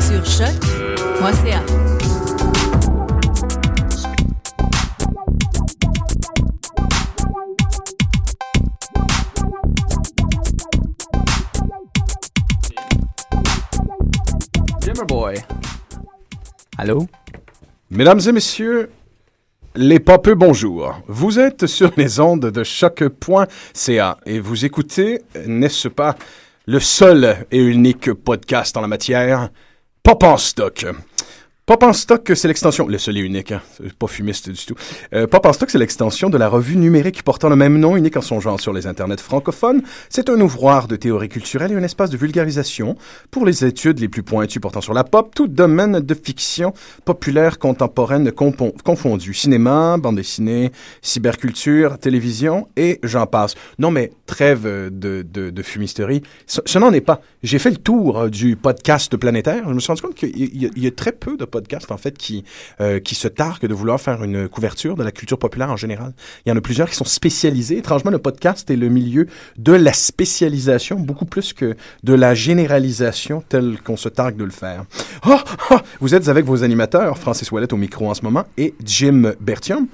Sur choc.ca. Boy. Allô? Mesdames et messieurs, les popeux, bonjour. Vous êtes sur les ondes de choc.ca et vous écoutez, n'est-ce pas, le seul et unique podcast en la matière, Pop en stock. Pop en stock, c'est l'extension, le seul et unique, hein, pas fumiste du tout. Euh, Pop en stock, c'est l'extension de la revue numérique portant le même nom, unique en son genre sur les internets francophones. C'est un ouvroir de théorie culturelle et un espace de vulgarisation pour les études les plus pointues portant sur la pop, tout domaine de fiction populaire contemporaine compon- confondu. Cinéma, bande dessinée, cyberculture, télévision et j'en passe. Non mais trêve de, de, fumisterie. Ce, n'en est pas. J'ai fait le tour euh, du podcast planétaire. Je me suis rendu compte qu'il y, y a très peu de podcasts en fait qui euh, qui se targuent de vouloir faire une couverture de la culture populaire en général. Il y en a plusieurs qui sont spécialisés. Étrangement, le podcast est le milieu de la spécialisation beaucoup plus que de la généralisation telle qu'on se targue de le faire. Ah, ah, vous êtes avec vos animateurs, Francis Ouellet au micro en ce moment et Jim Bertium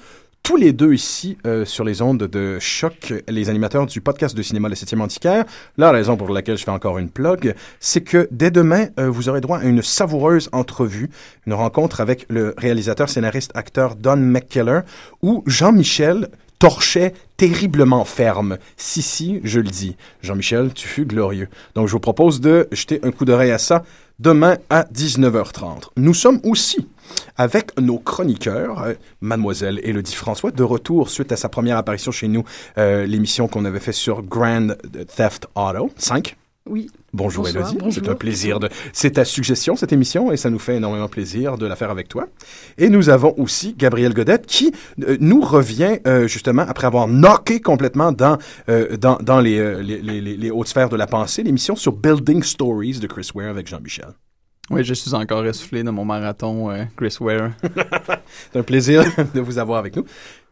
tous les deux ici euh, sur les ondes de choc, les animateurs du podcast de cinéma Le 7e Antiquaire. La raison pour laquelle je fais encore une plug, c'est que dès demain, euh, vous aurez droit à une savoureuse entrevue, une rencontre avec le réalisateur, scénariste, acteur Don McKellar, où Jean-Michel torchait terriblement ferme. Si, si, je le dis. Jean-Michel, tu fus glorieux. Donc, je vous propose de jeter un coup d'oreille à ça demain à 19h30. Nous sommes aussi avec nos chroniqueurs, euh, Mademoiselle Élodie François, de retour suite à sa première apparition chez nous, euh, l'émission qu'on avait fait sur Grand Theft Auto 5. Oui. Bonjour Bonsoir, bonjour. c'est un plaisir de... C'est ta suggestion, cette émission, et ça nous fait énormément plaisir de la faire avec toi. Et nous avons aussi Gabriel Godette qui euh, nous revient euh, justement après avoir knocké complètement dans, euh, dans, dans les, les, les, les- les hautes sphères de la pensée, l'émission sur Building Stories de Chris Ware avec Jean-Michel. Oui, je suis encore essoufflé dans mon marathon euh, Chris Ware. C'est un plaisir de vous avoir avec nous.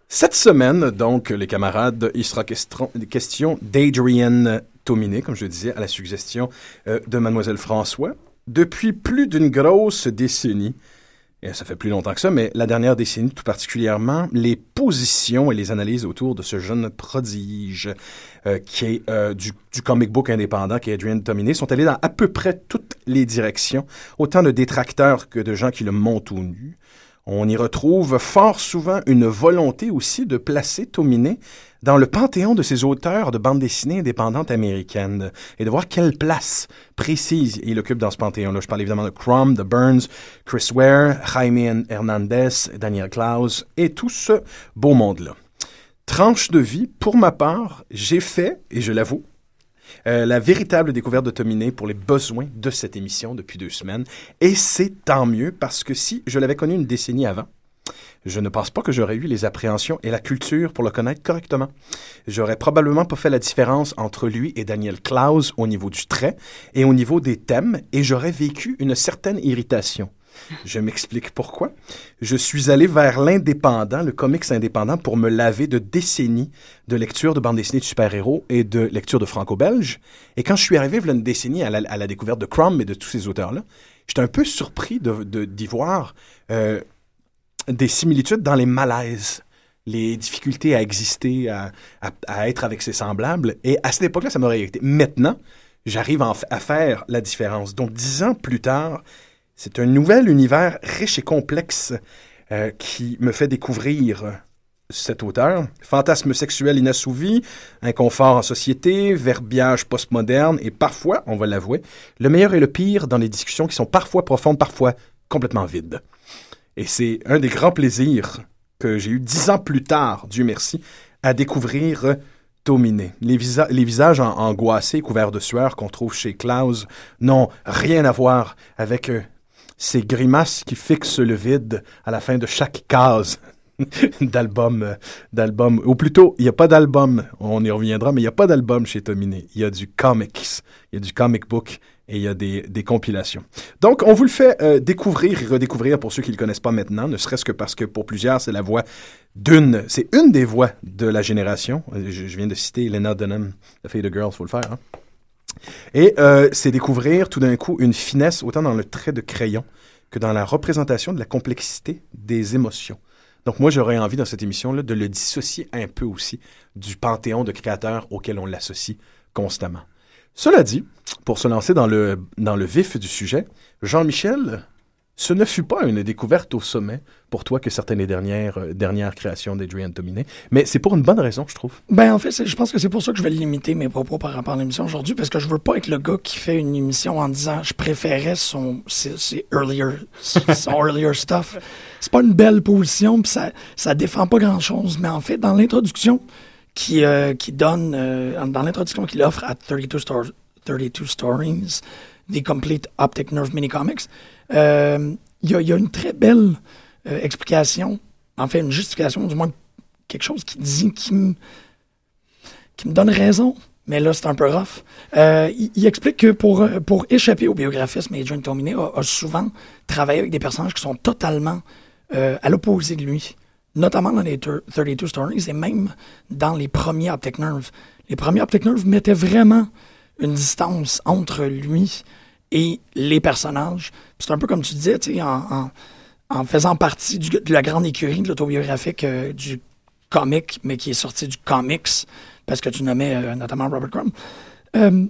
Cette semaine, donc, les camarades, il sera question, question d'Adrienne Tominé, comme je le disais, à la suggestion euh, de Mademoiselle François. Depuis plus d'une grosse décennie, et ça fait plus longtemps que ça, mais la dernière décennie tout particulièrement, les positions et les analyses autour de ce jeune prodige euh, qui est euh, du, comic book indépendant, qui est Adrian Tominé, sont allés dans à peu près toutes les directions, autant de détracteurs que de gens qui le montent au nu. On y retrouve fort souvent une volonté aussi de placer Tominé dans le panthéon de ces auteurs de bande dessinée indépendantes américaines et de voir quelle place précise il occupe dans ce panthéon-là. Je parle évidemment de Crumb, de Burns, Chris Ware, Jaime Hernandez, Daniel Klaus et tout ce beau monde-là. Tranche de vie, pour ma part, j'ai fait, et je l'avoue, euh, la véritable découverte de Tominé pour les besoins de cette émission depuis deux semaines. Et c'est tant mieux parce que si je l'avais connu une décennie avant, je ne pense pas que j'aurais eu les appréhensions et la culture pour le connaître correctement. J'aurais probablement pas fait la différence entre lui et Daniel Klaus au niveau du trait et au niveau des thèmes et j'aurais vécu une certaine irritation. Je m'explique pourquoi. Je suis allé vers l'indépendant, le comics indépendant, pour me laver de décennies de lecture de bande dessinée de super-héros et de lecture de franco-belge. Et quand je suis arrivé, a une décennie, à la, découverte de Crumb et de tous ces auteurs-là, j'étais un peu surpris d'y de, d'y voir euh, des similitudes dans les malaises les difficultés à exister, à, être avec ses semblables. Et à cette époque-là, ça m'aurait été. Maintenant, j'arrive à faire la différence. Donc, dix ans plus tard, c'est un nouvel univers riche et complexe euh, qui me fait découvrir cet auteur. Fantasme sexuel inassouvi, inconfort en société, verbiage postmoderne et parfois, on va l'avouer, le meilleur et le pire dans les discussions qui sont parfois profondes, parfois complètement vides. Et c'est un des grands plaisirs que j'ai eu dix ans plus tard, Dieu merci, à découvrir Dominé. Les, visages angoissés, couverts de sueur qu'on trouve chez Klaus n'ont rien à voir avec euh, ces grimaces qui fixent le vide à la fin de chaque case d'album, euh, d'album, ou plutôt, il n'y a pas d'album, on y reviendra, mais il n'y a pas d'album chez Tominé. Il y a du comics, il y a du comic book et il y a des, compilations. Donc, on vous le fait euh, découvrir et redécouvrir pour ceux qui ne le connaissent pas maintenant, ne serait-ce que parce que pour plusieurs, c'est la voix d'une, c'est une des voix de la génération. Je, viens de citer Lena Dunham, The Fade of Girls, faut le faire, hein? Et euh, c'est découvrir tout d'un coup une finesse autant dans le trait de crayon que dans la représentation de la complexité des émotions. Donc moi, j'aurais envie dans cette émission-là de le dissocier un peu aussi du panthéon de créateurs auquel on l'associe constamment. Cela dit, pour se lancer dans le, dans le vif du sujet, Jean-Michel, ce ne fut pas une découverte au sommet pour toi que certaines dernières, euh, dernières créations d'Adrian Dominé, mais c'est pour une bonne raison, je trouve. Ben, en fait, je pense que c'est pour ça que je vais limiter mes propos par rapport à l'émission aujourd'hui, parce que je veux pas être le gars qui fait une émission en disant je préférais son, ses, earlier, son earlier stuff. C'est pas une belle position, puis ça, ça défend pas grand-chose, mais en fait, dans l'introduction qui, euh, qui donne, euh, dans l'introduction qu'il offre à 32, 32 Stories, The Complete Optic Nerve Mini Comics, euh, il y, a une très belle explication, en fait, une justification, du moins quelque chose qui dit, qui me, donne raison, mais là, c'est un peu rough. Il, explique que pour, pour échapper au biographisme, Adrian Tominé a, a, souvent travaillé avec des personnages qui sont totalement à l'opposé de lui, notamment dans les 32 Stories et même dans les premiers Optic Nerve. Les premiers Optic Nerve mettaient vraiment une distance entre lui et les personnages. C'est un peu comme tu disais, en, en, faisant partie de la grande écurie de l'autobiographique euh, du comic, mais qui est sorti du comics, parce que tu nommais euh, notamment Robert Crumb. Euh,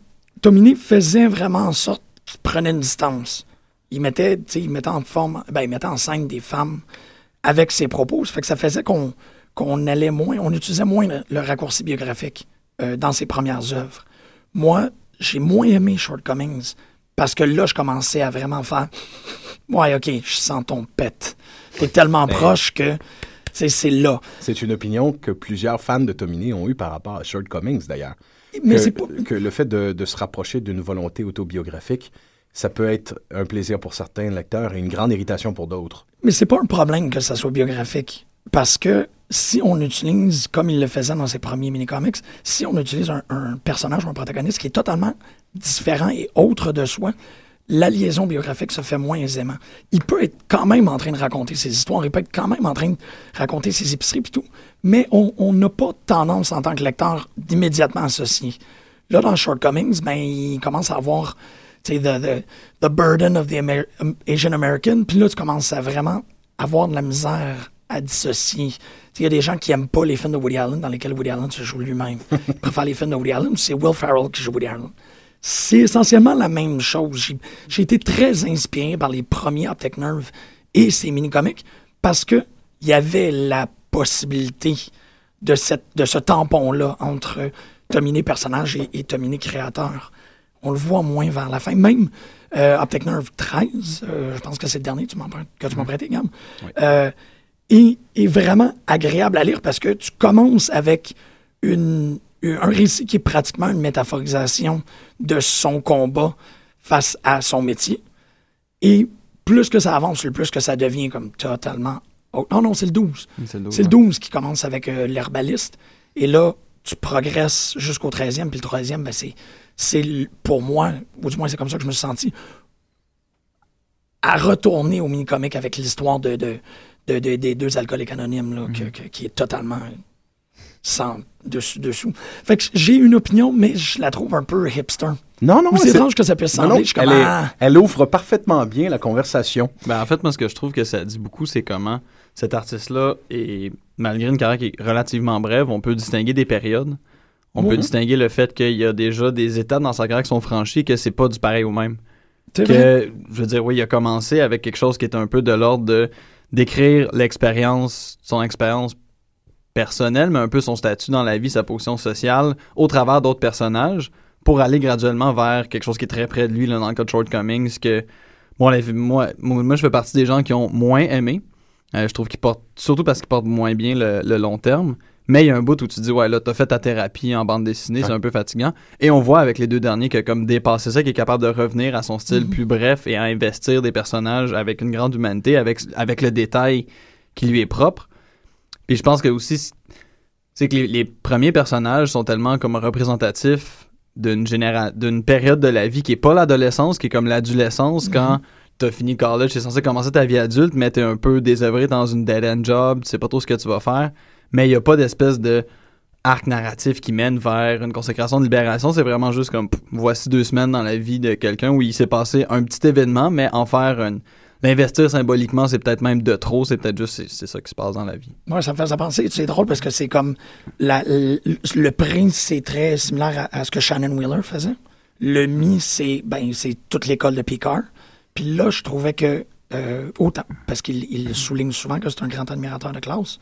faisait vraiment en sorte qu'il prenait une distance. Il mettait, il mettait en forme, ben, il mettait en scène des femmes avec ses propos. Ça fait que ça faisait qu'on qu'on allait moins, on utilisait moins le, raccourci biographique dans ses premières œuvres. Moi, j'ai moins aimé Shortcomings parce que là, je commençais à vraiment faire Ouais, OK, je sens ton pet. T'es tellement ben, proche que c'est là. C'est une opinion que plusieurs fans de Tomini ont eue par rapport à Shortcomings, d'ailleurs. Mais c'est pas... que le fait de, de se rapprocher d'une volonté autobiographique, ça peut être un plaisir pour certains lecteurs et une grande irritation pour d'autres. Mais c'est pas un problème que ça soit biographique. Parce que si on utilise, comme il le faisait dans ses premiers mini-comics, si on utilise un, personnage ou un protagoniste qui est totalement différent et autre de soi, la liaison biographique se fait moins aisément. Il peut être quand même en train de raconter ses histoires, il peut être quand même en train de raconter ses épiceries et tout, mais on n'a pas tendance en tant que lecteur d'immédiatement associer. Là, dans Shortcomings, ben, il commence à avoir the, the, the burden of the Asian American, puis là, tu commences à vraiment avoir de la misère à dissocier. Il y a des gens qui n'aiment pas les films de Woody Allen dans lesquels Woody Allen se joue lui-même. Ils préfèrent les films de Woody Allen, c'est Will Ferrell qui joue Woody Allen. C'est essentiellement la même chose. J'ai été très inspiré par les premiers Optic Nerve et ces mini-comics parce qu'il y avait la possibilité de, de ce tampon-là entre Tominé personnage et, et Tominé créateur. On le voit moins vers la fin. Même euh, Optic Nerve 13, euh, je pense que c'est le dernier que tu m'as prêté, Gam. Euh, est, est vraiment agréable à lire parce que tu commences avec une, un récit qui est pratiquement une métaphorisation de son combat face à son métier. Et plus que ça avance, le plus que ça devient comme totalement. Oh, non, non, c'est le 12. C'est le C'est le 12 qui commence avec euh, l'herbaliste. Et là, tu progresses jusqu'au 13e, puis le 13e, ben, c'est, c'est pour moi, ou du moins c'est comme ça que je me suis senti, à retourner au mini-comic avec l'histoire de, de, de- de- des deux alcooliques anonymes, là, que- que- qui est totalement sans dessus dessous. Fait que j'ai une opinion, mais je la trouve un peu hipster. Non, non, c'est étrange que ça puisse sembler. non, je suis comme, elle, est- ah, elle ouvre parfaitement bien la conversation. Ben, en fait, moi, ce que je trouve que ça dit beaucoup, c'est comment cet artiste-là, est, malgré une carrière qui est relativement brève, on peut distinguer des périodes. On peut distinguer le fait qu'il y a déjà des étapes dans sa carrière qui sont franchies et que c'est pas du pareil au même. vrai. Que, je veux dire, oui, il a commencé avec quelque chose qui est un peu de l'ordre de d'écrire l'expérience, son expérience personnelle, mais un peu son statut dans la vie, sa position sociale, au travers d'autres personnages, pour aller graduellement vers quelque chose qui est très près de lui, là, dans le cas de Shortcomings, que moi, la- moi, moi, moi, je fais partie des gens qui ont moins aimé. Euh, je trouve qu'il porte, surtout parce qu'il porte moins bien le, le long terme. Mais il y a un bout où tu te dis, ouais, là, t'as fait ta thérapie en bande dessinée, c'est un peu fatigant. Et on voit avec les deux derniers que, comme dépassé ça, qu'il est capable de revenir à son style plus bref et à investir des personnages avec une grande humanité, avec, avec le détail qui lui est propre. Puis je pense que aussi, c'est que les, les premiers personnages sont tellement comme représentatifs d'une généra- d'une période de la vie qui est pas l'adolescence, qui est comme l'adolescence quand t'as fini le college, t'es censé commencer ta vie adulte, mais t'es un peu désœuvré dans une dead-end job, tu sais pas trop ce que tu vas faire, mais il y a pas d'espèce de arc narratif qui mène vers une consécration de libération, c'est vraiment juste comme voici deux semaines dans la vie de quelqu'un où il s'est passé un petit événement, mais en faire une l'investir symboliquement, c'est peut-être même de trop, c'est peut-être juste c'est, ça qui se passe dans la vie. Moi, ça me fait ça penser. C'est drôle parce que c'est comme. Le, le prince, c'est très similaire à, ce que Shannon Wheeler faisait. Le mi, c'est ben, c'est toute l'école de Picard. Puis là, je trouvais que. euh, autant, parce qu'il il souligne souvent que c'est un grand admirateur de classe.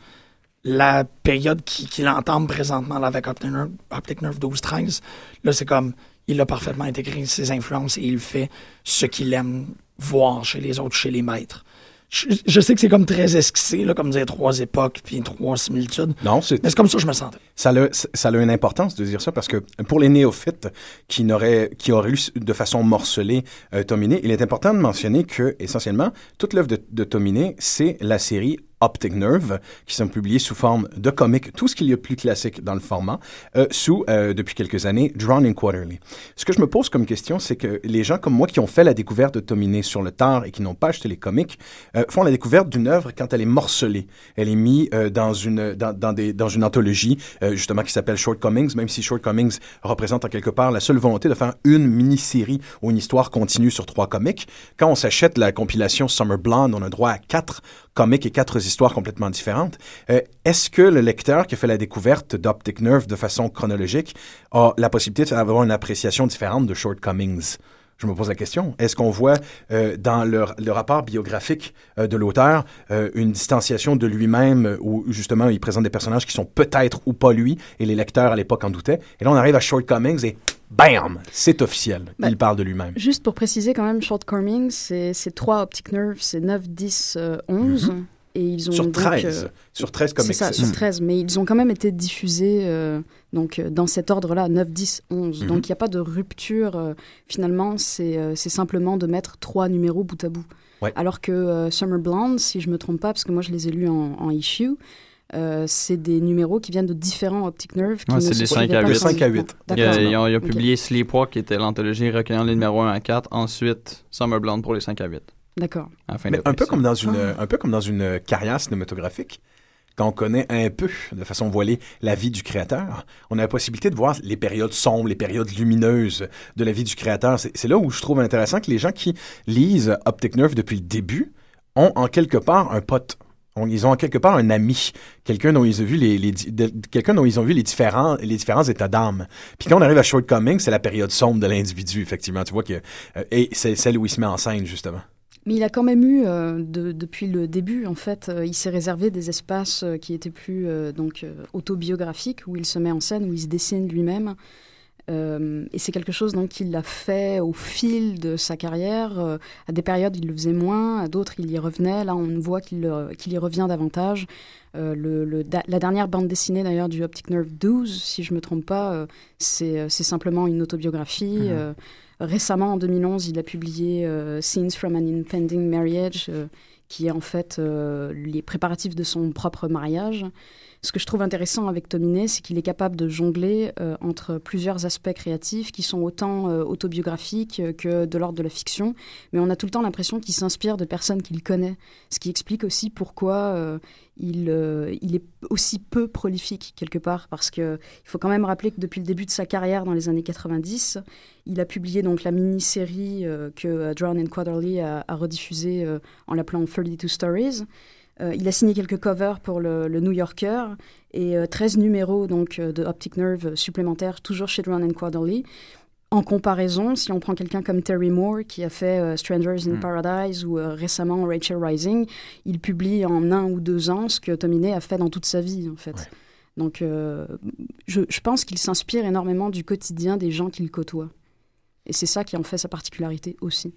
La période qui- qu'il entame présentement là, avec Optic Nerve, Optic Nerve 12-13, là, c'est comme. Il a parfaitement intégré ses influences et il fait ce qu'il aime voir chez les autres, chez les maîtres. Je, je sais que c'est comme très esquissé, là, comme dire trois époques puis trois similitudes. Non, c'est Mais c'est comme ça que je me sentais. ça a, ça a une importance de dire ça parce que pour les néophytes qui, n'auraient, qui auraient lu de façon morcelée euh, Tominé, il est important de mentionner que, essentiellement, toute l'œuvre de, de Tominé, c'est la série Optic Nerve, qui sont publiées sous forme de comics, tout ce qu'il y a de plus classique dans le format, euh, sous, euh, depuis quelques années, Drawn in Quarterly. Ce que je me pose comme question, c'est que les gens comme moi qui ont fait la découverte de Tominé sur le tard et qui n'ont pas acheté les comics, euh, font la découverte d'une œuvre quand elle est morcelée. Elle est mise euh, dans, une, dans, dans, des, dans une anthologie, euh, justement, qui s'appelle Shortcomings, même si Shortcomings représente en quelque part la seule volonté de faire une mini-série ou une histoire continue sur trois comics. Quand on s'achète la compilation Summer Blonde, on a droit à quatre comics et quatre histoires complètement différentes. Euh, Est-ce que le lecteur qui a fait la découverte d'Optic Nerve de façon chronologique a la possibilité d'avoir une appréciation différente de Shortcomings? Je me pose la question. Est-ce qu'on voit euh, dans le, le rapport biographique euh, de l'auteur euh, une distanciation de lui-même où justement il présente des personnages qui sont peut-être ou pas lui et les lecteurs à l'époque en doutaient. Et là on arrive à Shortcomings et bam, c'est officiel. Ben, il parle de lui-même. Juste pour préciser quand même, Shortcomings, c'est trois optic nerves, c'est 9, 10, euh, 11. Et ils ont Sur donc, 13. euh, sur 13 c'est comics. ça, sur 13. Mais ils ont quand même été diffusés euh, donc, euh, dans cet ordre-là, 9, 10, 11. Mhm. Donc il n'y a pas de rupture. euh, finalement, c'est euh, c'est simplement de mettre trois numéros bout à bout. Ouais. Alors que euh, Summer Blonde, si je me trompe pas, parce que moi je les ai lus en, en issue, euh, c'est des numéros qui viennent de différents optic nerves. Qui Ouais, ne c'est des suivaient cinq à pas huit. chronologiquement. Cinq à huit. Il y a, D'accord. ils ont, ils ont Ok. publié Sleepwalk, qui était l'anthologie recueillant les numéros 1 à 4, ensuite Summer Blonde pour les 5 à 8. D'accord. Un peu comme dans une, Ah. un peu comme dans une carrière cinématographique. Quand on connaît un peu, de façon voilée, la vie du créateur, on a la possibilité de voir les périodes sombres, les périodes lumineuses de la vie du créateur. C'est là où je trouve intéressant que les gens qui lisent Optic Nerve depuis le début ont en quelque part un pote. On- ils ont en quelque part un ami, quelqu'un dont ils ont vu les, quelqu'un dont ils ont vu les différents les différents états d'âme. Puis quand on arrive à Shortcoming, c'est la période sombre de l'individu effectivement. Tu vois que euh, et c'est celle où il se met en scène justement. Mais il a quand même eu, euh, de- depuis le début, en fait, euh, il s'est réservé des espaces euh, qui étaient plus donc autobiographiques, où il se met en scène, où il se dessine lui-même. Et c'est quelque chose donc qu'il a fait au fil de sa carrière. À des périodes, il le faisait moins, à d'autres, il y revenait. Là, on voit qu'il y revient davantage. Le, le- da- la dernière bande dessinée d'ailleurs du Optic Nerve 12, si je me trompe pas, c'est simplement une autobiographie. Mhm. Récemment, en 2011, il a publié euh, Scenes from an Impending Marriage, euh, qui est en fait euh, les préparatifs de son propre mariage. Ce que je trouve intéressant avec Tominé, c'est qu'il est capable de jongler euh, entre plusieurs aspects créatifs qui sont autant euh, autobiographiques euh, que de l'ordre de la fiction, mais on a tout le temps l'impression qu'il s'inspire de personnes qu'il connaît, ce qui explique aussi pourquoi il, est aussi peu prolifique quelque part, parce que il faut quand même rappeler que depuis le début de sa carrière dans les années 90, il a publié donc la mini-série que Drown and Quarterly a, rediffusée en l'appelant 32 Stories. Euh, il a signé quelques covers pour le, le New Yorker et euh, 13 numéros donc euh, de Optic Nerve supplémentaires, toujours chez Drown and Quarterly. En comparaison, si on prend quelqu'un comme Terry Moore qui a fait euh, Strangers in Mm. Paradise ou euh, récemment Rachel Rising, il publie en un ou deux ans ce que Tominé a fait dans toute sa vie en fait. Ouais. Donc euh, je, je pense qu'il s'inspire énormément du quotidien des gens qu'il côtoie. Et c'est ça qui en fait sa particularité aussi.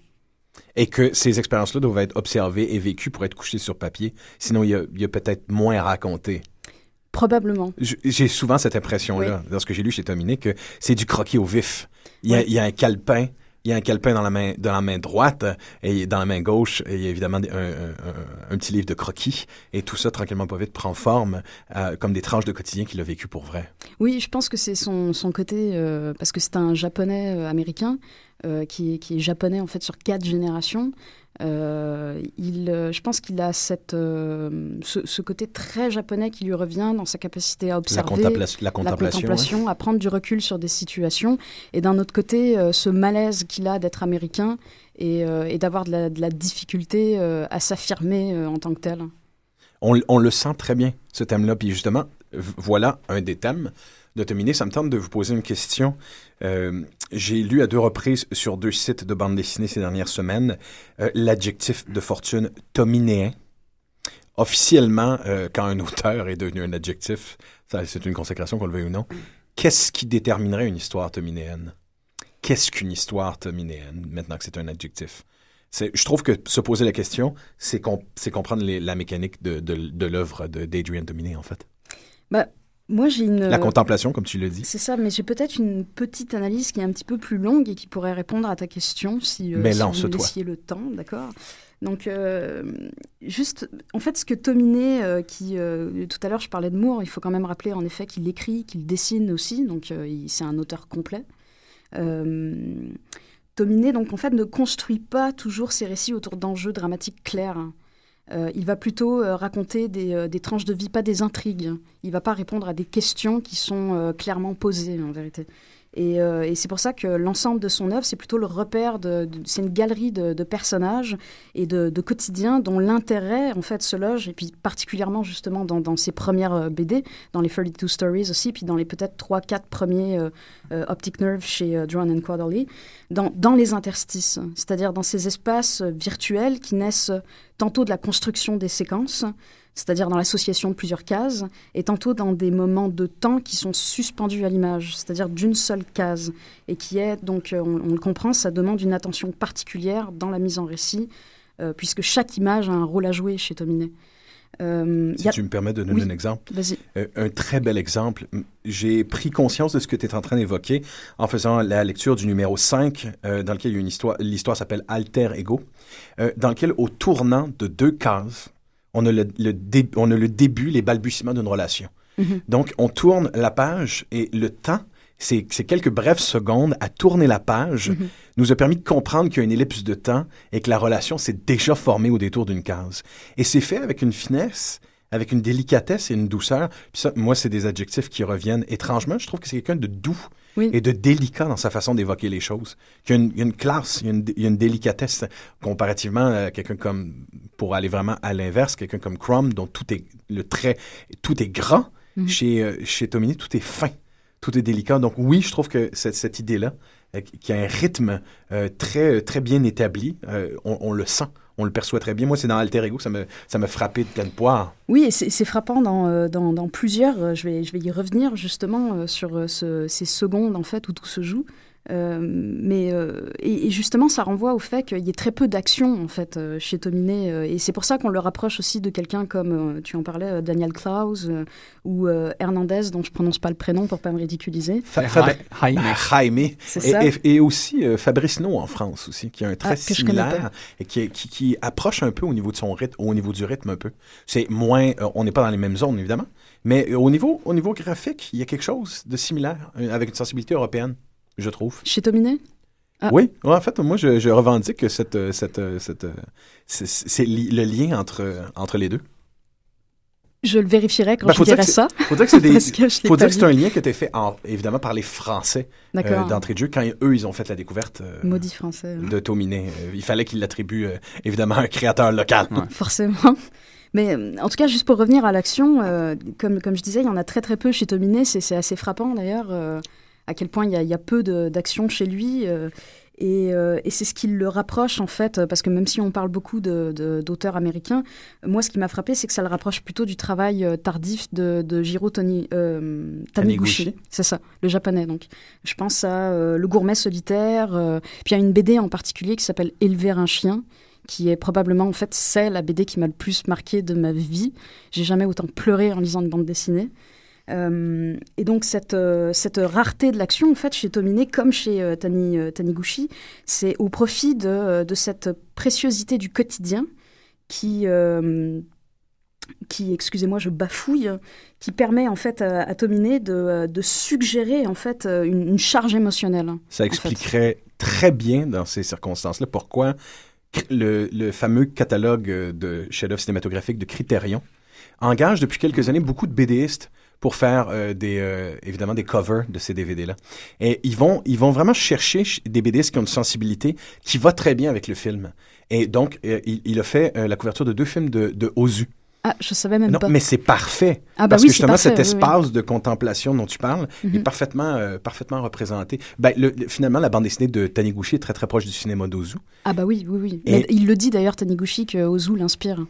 Et que ces expériences-là doivent être observées et vécues pour être couchées sur papier. Sinon, il y a, peut-être moins à raconter. Probablement. J'ai souvent cette impression-là, dans ce que j'ai lu chez Tominé, que c'est du croquis au vif. Il y a, il y a un calepin. Il y a un calepin dans la main, dans la main droite et dans la main gauche, il y a évidemment un, petit livre de croquis. Et tout ça, tranquillement pas vite, prend forme euh, comme des tranches de quotidien qu'il a vécu pour vrai. Oui, je pense que c'est son, son côté, euh, parce que c'est un japonais euh, américain qui, qui est japonais en fait sur quatre générations. Euh, il, euh, je pense qu'il a cette, euh, ce, ce côté très japonais qui lui revient dans sa capacité à La, observer. contempla- la la contemplation. à prendre du recul sur des situations, et d'un autre côté, ce malaise qu'il a d'être américain et, et d'avoir de la, de la difficulté à s'affirmer en tant que tel. On, on le sent très bien, ce thème-là. Puis justement, voilà un des thèmes de Tominé. Ça me tente de vous poser une question. Euh, J'ai lu à deux reprises sur deux sites de bande dessinée ces dernières semaines euh, l'adjectif de fortune tominéen. Officiellement, euh, quand un auteur est devenu un adjectif, c'est une consécration qu'on le veuille ou non, qu'est-ce qui déterminerait une histoire tominéenne? Qu'est-ce qu'une histoire tominéenne, maintenant que c'est un adjectif? Je trouve que se poser la question, c'est com- c'est comprendre la mécanique de, l'œuvre d'Adrian Dominé, en fait. Moi, j'ai une. La contemplation, comme tu le dis. C'est ça, mais j'ai peut-être une petite analyse qui est un petit peu plus longue et qui pourrait répondre à ta question si, euh, Mais si vous me laissiez le temps, d'accord? Donc, euh, juste, en fait, ce que Tominé, euh, qui, euh, tout à l'heure, je parlais de Moore, il faut quand même rappeler, en effet, qu'il écrit, qu'il dessine aussi, donc c'est un auteur complet. Tominé, donc, en fait, ne construit pas toujours ses récits autour d'enjeux dramatiques clairs. Euh, il va plutôt euh, raconter des, euh, des tranches de vie, pas des intrigues. Il va pas répondre à des questions qui sont clairement posées, en vérité. Et, euh, et c'est pour ça que l'ensemble de son œuvre, c'est plutôt le repère de, c'est une galerie de, personnages et de, quotidiens dont l'intérêt, en fait, se loge, et puis particulièrement, justement, dans, ses premières euh, BD, dans les 32 Stories aussi, puis dans les peut-être 3-4 premiers euh, Optic Nerve chez Drawn and Quarterly, dans, les interstices, c'est-à-dire dans ces espaces virtuels qui naissent tantôt de la construction des séquences, c'est-à-dire dans l'association de plusieurs cases, et tantôt dans des moments de temps qui sont suspendus à l'image, c'est-à-dire d'une seule case, et qui est, donc, euh, on, on le comprend, ça demande une attention particulière dans la mise en récit, euh, puisque chaque image a un rôle à jouer chez Tominé. Euh, Si a- tu me permets de donner Oui. un exemple. Euh, un très bel exemple. J'ai pris conscience de ce que tu es en train d'évoquer en faisant la lecture du numéro 5, euh, dans lequel il y a une histoire. L'histoire s'appelle Alter Ego, dans lequel, au tournant de deux cases, on a le, le dé- on a le début, les balbutiements d'une relation. Mhm. Donc, on tourne la page et le temps, c'est c'est quelques brèves secondes à tourner la page, Mhm. nous a permis de comprendre qu'il y a une ellipse de temps et que la relation s'est déjà formée au détour d'une case. Et c'est fait avec une finesse, avec une délicatesse et une douceur. Puis ça, moi, c'est des adjectifs qui reviennent. Étrangement, je trouve que c'est quelqu'un de doux Oui. et de délicat dans sa façon d'évoquer les choses. Il y a une, il y a une classe, il y a une, il y a une délicatesse comparativement à quelqu'un comme, pour aller vraiment à l'inverse, quelqu'un comme Crumb, dont tout est le trait, tout est grand. Mhm. Chez, euh, chez Tomini, tout est fin, tout est délicat. Donc oui, je trouve que cette, cette idée-là, euh, qui a un rythme euh, très, très bien établi, euh, on, on le sent. On le perçoit très bien. Moi, c'est dans Alter Ego, ça me, ça me frappé de pleine poire. Oui, c'est frappant dans, euh, dans, plusieurs. euh, Je vais, je vais y revenir justement euh, sur ce- ces secondes en fait où tout se joue. Euh, mais euh, et, et justement, ça renvoie au fait qu'il y ait très peu d'action en fait euh, chez Tominé, euh, et c'est pour ça qu'on le rapproche aussi de quelqu'un comme euh, tu en parlais, euh, Daniel Klaus euh, ou euh, Hernandez, dont je prononce pas le prénom pour pas me ridiculiser. Fa- Jaime. Ah, Jaime. C'est Et, ça. et- et aussi euh, Fabrice No en France aussi, qui a un trait Ah, similaire et qui, qui, qui approche un peu au niveau de son rythme, au niveau du rythme un peu. C'est moins, euh, on n'est pas dans les mêmes zones évidemment, mais au niveau, au niveau graphique, il y a quelque chose de similaire avec une sensibilité européenne, je trouve. Chez Tominé Ah. Oui, en fait, moi, je, je revendique cette, euh, cette, euh, cette, euh, c'est- li- le lien entre, euh, entre les deux. Je le vérifierai quand Ben, je faut dire dirai que ça. Faut dire que c'est des, que faut dire c'est un lien qui a été fait en- évidemment par les Français euh, d'entrée de jeu quand eux ils ont fait la découverte euh, Maudit français. hein. de Tominé. Euh, il fallait qu'ils l'attribuent euh, évidemment à un créateur local. Ouais. Forcément. Mais euh, en tout cas, juste pour revenir à l'action, euh, comme, comme je disais, il y en a très très peu chez Tominé. C'est assez frappant d'ailleurs euh, à quel point il y a, il y a peu d'action chez lui. euh, et euh, et c'est ce qui le rapproche en fait, parce que même si on parle beaucoup d'auteurs américains, moi ce qui m'a frappé, c'est que ça le rapproche plutôt du travail euh, tardif de, de Jiro Tani, euh, Taniguchi. C'est ça, le japonais donc. Je pense à euh, Le Gourmet solitaire, puis il y a une BD en particulier qui s'appelle Élever un chien qui est probablement en fait c'est la BD qui m'a le plus marqué de ma vie. J'ai jamais autant pleuré en lisant une bande dessinée. Euh, et donc cette, euh, cette rareté de l'action, en fait, chez Tomine, comme chez euh, Tani, Taniguchi, c'est au profit de, de cette préciosité du quotidien qui, euh, qui excusez-moi, je bafouille, qui permet en fait à, à Tomine de, de suggérer en fait une, une charge émotionnelle. Ça fait. expliquerait très bien dans ces circonstances-là pourquoi le, le fameux catalogue de chefs-d'œuvre cinématographiques de Criterion engage depuis quelques années beaucoup de BDistes pour faire euh, des euh, évidemment des covers de ces DVD-là. Et ils vont ils vont vraiment chercher ch- des BDistes qui ont une sensibilité qui va très bien avec le film. Et donc euh, il, il a fait la couverture de deux films de, de Ozu. Ah, je savais même Non, pas. mais c'est parfait. ah bah Parce oui, que justement, parfait, cet oui, oui. espace de contemplation dont tu parles est Mhm. parfaitement, euh, parfaitement représenté. Ben, le- le- finalement, la bande dessinée de Taniguchi est très, très proche du cinéma d'Ozu. Ah bah oui, oui, oui. Et- Mais il le dit d'ailleurs, Taniguchi, que Ozu l'inspire.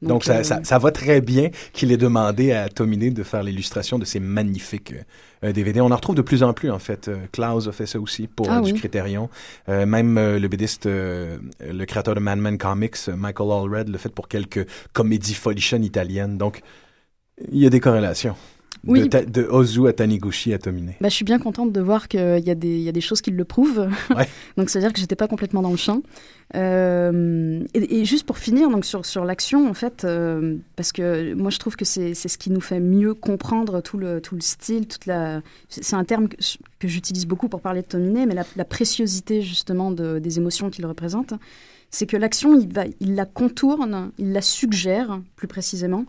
Donc, ça, euh, ça, ça va très bien qu'il ait demandé à Tomine de faire l'illustration de ces magnifiques euh, DVD. On en retrouve de plus en plus, en fait. Euh, Klaus a fait ça aussi pour Ah euh, du oui. Criterion. Euh, même euh, le BDiste, euh, le créateur de Madman Comics, euh, Michael Allred, l'a fait pour quelques comédies folichonnes italiennes. Donc, il y a des corrélations. Oui. De, ta- de Ozu à Taniguchi à Tomine. Bah, je suis bien contente de voir qu'il y, a des- il y a des choses qui le prouvent. Ouais. donc, c'est-à-dire que j'étais pas complètement dans le champ. Euh, et, et juste pour finir, donc sur, sur l'action, en fait, euh, parce que moi, je trouve que c'est ce qui nous fait mieux comprendre tout le, tout le style, toute la. C'est un terme que, que j'utilise beaucoup pour parler de Tominé, mais la, la préciosité, justement, de- des émotions qu'il représente. C'est que l'action, il, va- il la contourne, il la suggère, plus précisément.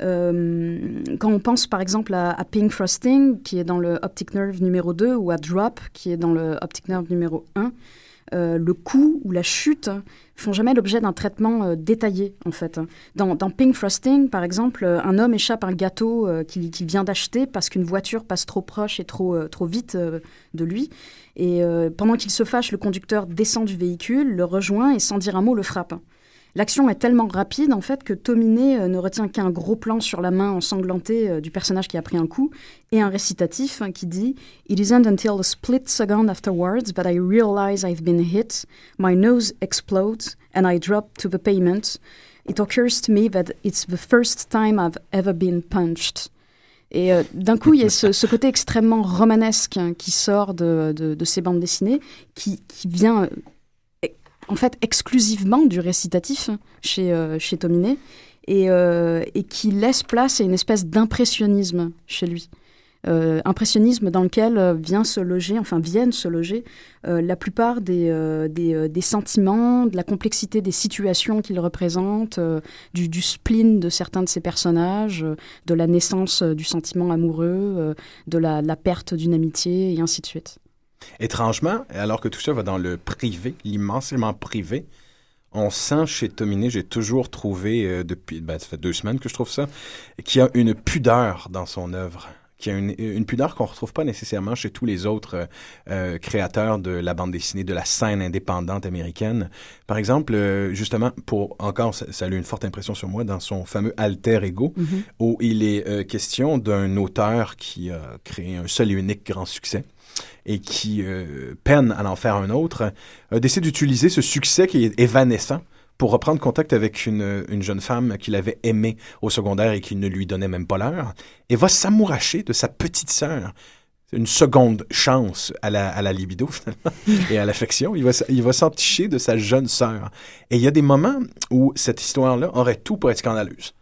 Euh, quand on pense par exemple à, à Pink Frosting, qui est dans le Optic Nerve numéro 2, ou à Drop, qui est dans le Optic Nerve numéro 1, euh, le coup ou la chute font jamais l'objet d'un traitement euh, détaillé, en fait. Dans, dans Pink Frosting, par exemple, un homme échappe un gâteau qu'il vient d'acheter parce qu'une voiture passe trop proche et trop, trop vite de lui. Et pendant qu'il se fâche, le conducteur descend du véhicule, le rejoint et sans dire un mot le frappe. L'action est tellement rapide en fait que Tominé euh, ne retient qu'un gros plan sur la main ensanglantée euh, du personnage qui a pris un coup et un récitatif hein, qui dit It isn't until a split second afterwards that I realize I've been hit, my nose explodes and I drop to the pavement. It occurs to me that it's the first time I've ever been punched. Et euh, d'un coup, il y a ce, côté extrêmement romanesque hein, qui sort de, ces bandes dessinées, qui, vient en fait exclusivement du récitatif chez, euh, chez Tominé, et, euh, et qui laisse place à une espèce d'impressionnisme chez lui. Euh, impressionnisme dans lequel euh, vient se loger, enfin viennent se loger la plupart des, des, sentiments, de la complexité des situations qu'il représente, du, spleen de certains de ses personnages, de la naissance du sentiment amoureux, de la perte d'une amitié, et ainsi de suite. Étrangement, alors que tout ça va dans le privé, l'immensément privé, on sent chez Tominé, j'ai toujours trouvé, euh, depuis, ben, ça fait deux semaines que je trouve ça, qu'il y a une pudeur dans son œuvre qui a une, une pudeur qu'on retrouve pas nécessairement chez tous les autres euh, euh, créateurs de la bande dessinée, de la scène indépendante américaine. Par exemple, euh, justement, pour encore, ça, ça a eu une forte impression sur moi dans son fameux Alter Ego, Mhm. où il est question d'un auteur qui a créé un seul et unique grand succès et qui euh, peine à en faire un autre, décide d'utiliser ce succès qui est évanescent pour reprendre contact avec une, une jeune femme qu'il avait aimée au secondaire et qui ne lui donnait même pas l'heure, et va s'amouracher de sa petite sœur. Une seconde chance à la, libido, finalement, et à l'affection. Il va, il va s'enticher de sa jeune sœur. Et il y a des moments où cette histoire-là aurait tout pour être scandaleuse.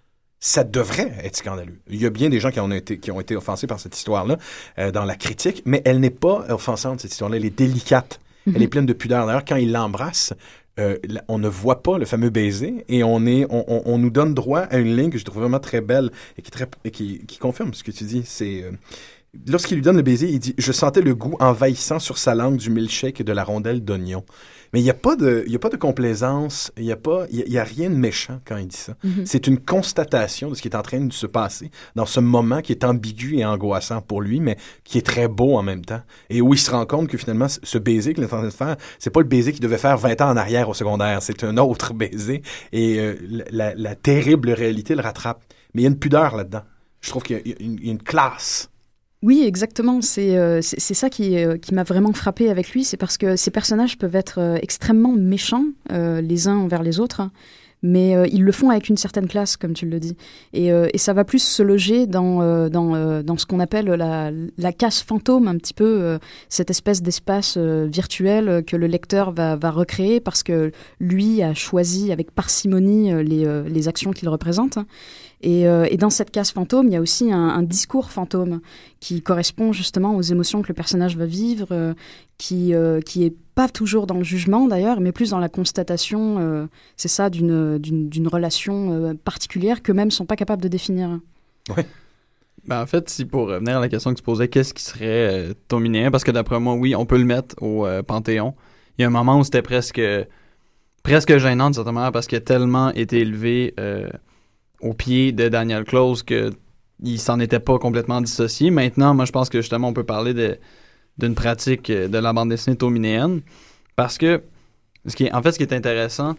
Ça devrait être scandaleux. Il y a bien des gens qui ont été, qui ont été offensés par cette histoire-là euh, dans la critique, mais elle n'est pas offensante, cette histoire-là. Elle est délicate. Elle est pleine de pudeur. D'ailleurs, quand il l'embrasse, euh, on ne voit pas le fameux baiser et on, est, on, on- on nous donne droit à une ligne que je trouve vraiment très belle et qui, très, et qui, qui confirme ce que tu dis. C'est euh, Lorsqu'il lui donne le baiser, il dit « Je sentais le goût envahissant sur sa langue du milkshake et de la rondelle d'oignon. » Mais il n'y a, pas de- il y a pas de complaisance, il n'y a, pas- il y a, y a rien de méchant quand il dit ça. Mhm. C'est une constatation de ce qui est en train de se passer dans ce moment qui est ambigu et angoissant pour lui, mais qui est très beau en même temps. Et où il se rend compte que finalement, ce- baiser qu'il est en train de faire, c'est pas le baiser qu'il devait faire 20 ans en arrière au secondaire, c'est un autre baiser. Et euh, la, terrible réalité le rattrape. Mais il y a une pudeur là-dedans. Je trouve qu'il y a une classe. Oui, exactement. C'est euh, ça qui, euh, qui m'a vraiment frappé avec lui. C'est parce que ces personnages peuvent être euh, extrêmement méchants les uns envers les autres, mais ils le font avec une certaine classe, comme tu le dis. Et, et ça va plus se loger dans, dans, dans ce qu'on appelle la, la casse fantôme, un petit peu, cette espèce d'espace virtuel que le lecteur va, va recréer parce que lui a choisi avec parcimonie les, les actions qu'il représente. Et, euh, et dans cette case fantôme, il y a aussi un, un discours fantôme qui correspond justement aux émotions que le personnage va vivre, euh, qui, euh, qui est pas toujours dans le jugement d'ailleurs, mais plus dans la constatation, euh, c'est ça, d'une d'une d'une relation euh, particulière qu'eux-mêmes sont pas capables de définir. Ben, en fait, si pour revenir à la question que tu posais, qu'est-ce qui serait euh, Tominéen? Parce que d'après moi, oui, on peut le mettre au euh, Panthéon. Il y a un moment où c'était presque presque gênant, de certaine manière, parce qu'il a tellement été élevé euh, au pied de Daniel Close que il s'en était pas complètement dissocié. Maintenant, moi, je pense que justement, on peut parler d'une pratique euh, de la bande dessinée tominéenne. Parce que, ce qui en fait, ce qui est intéressant,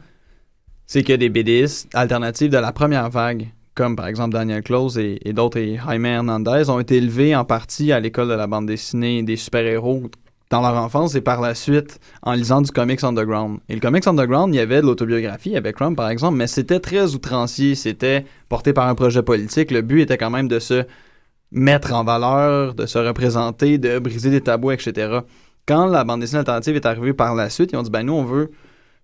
c'est que des BDistes alternatives de la première vague, comme par exemple Daniel Close et d'autres, et Jaime Hernandez, ont été élevés en partie à l'école de la bande dessinée des super-héros dans leur enfance et par la suite en lisant du comics underground. Et le comics underground, il y avait de l'autobiographie, il y avait Crumb par exemple, mais c'était très outrancier, c'était porté par un projet politique. Le but était quand même de se mettre en valeur, de se représenter, de briser des tabous, etc. Quand la bande dessinée alternative est arrivée par la suite, ils ont dit ben nous on veut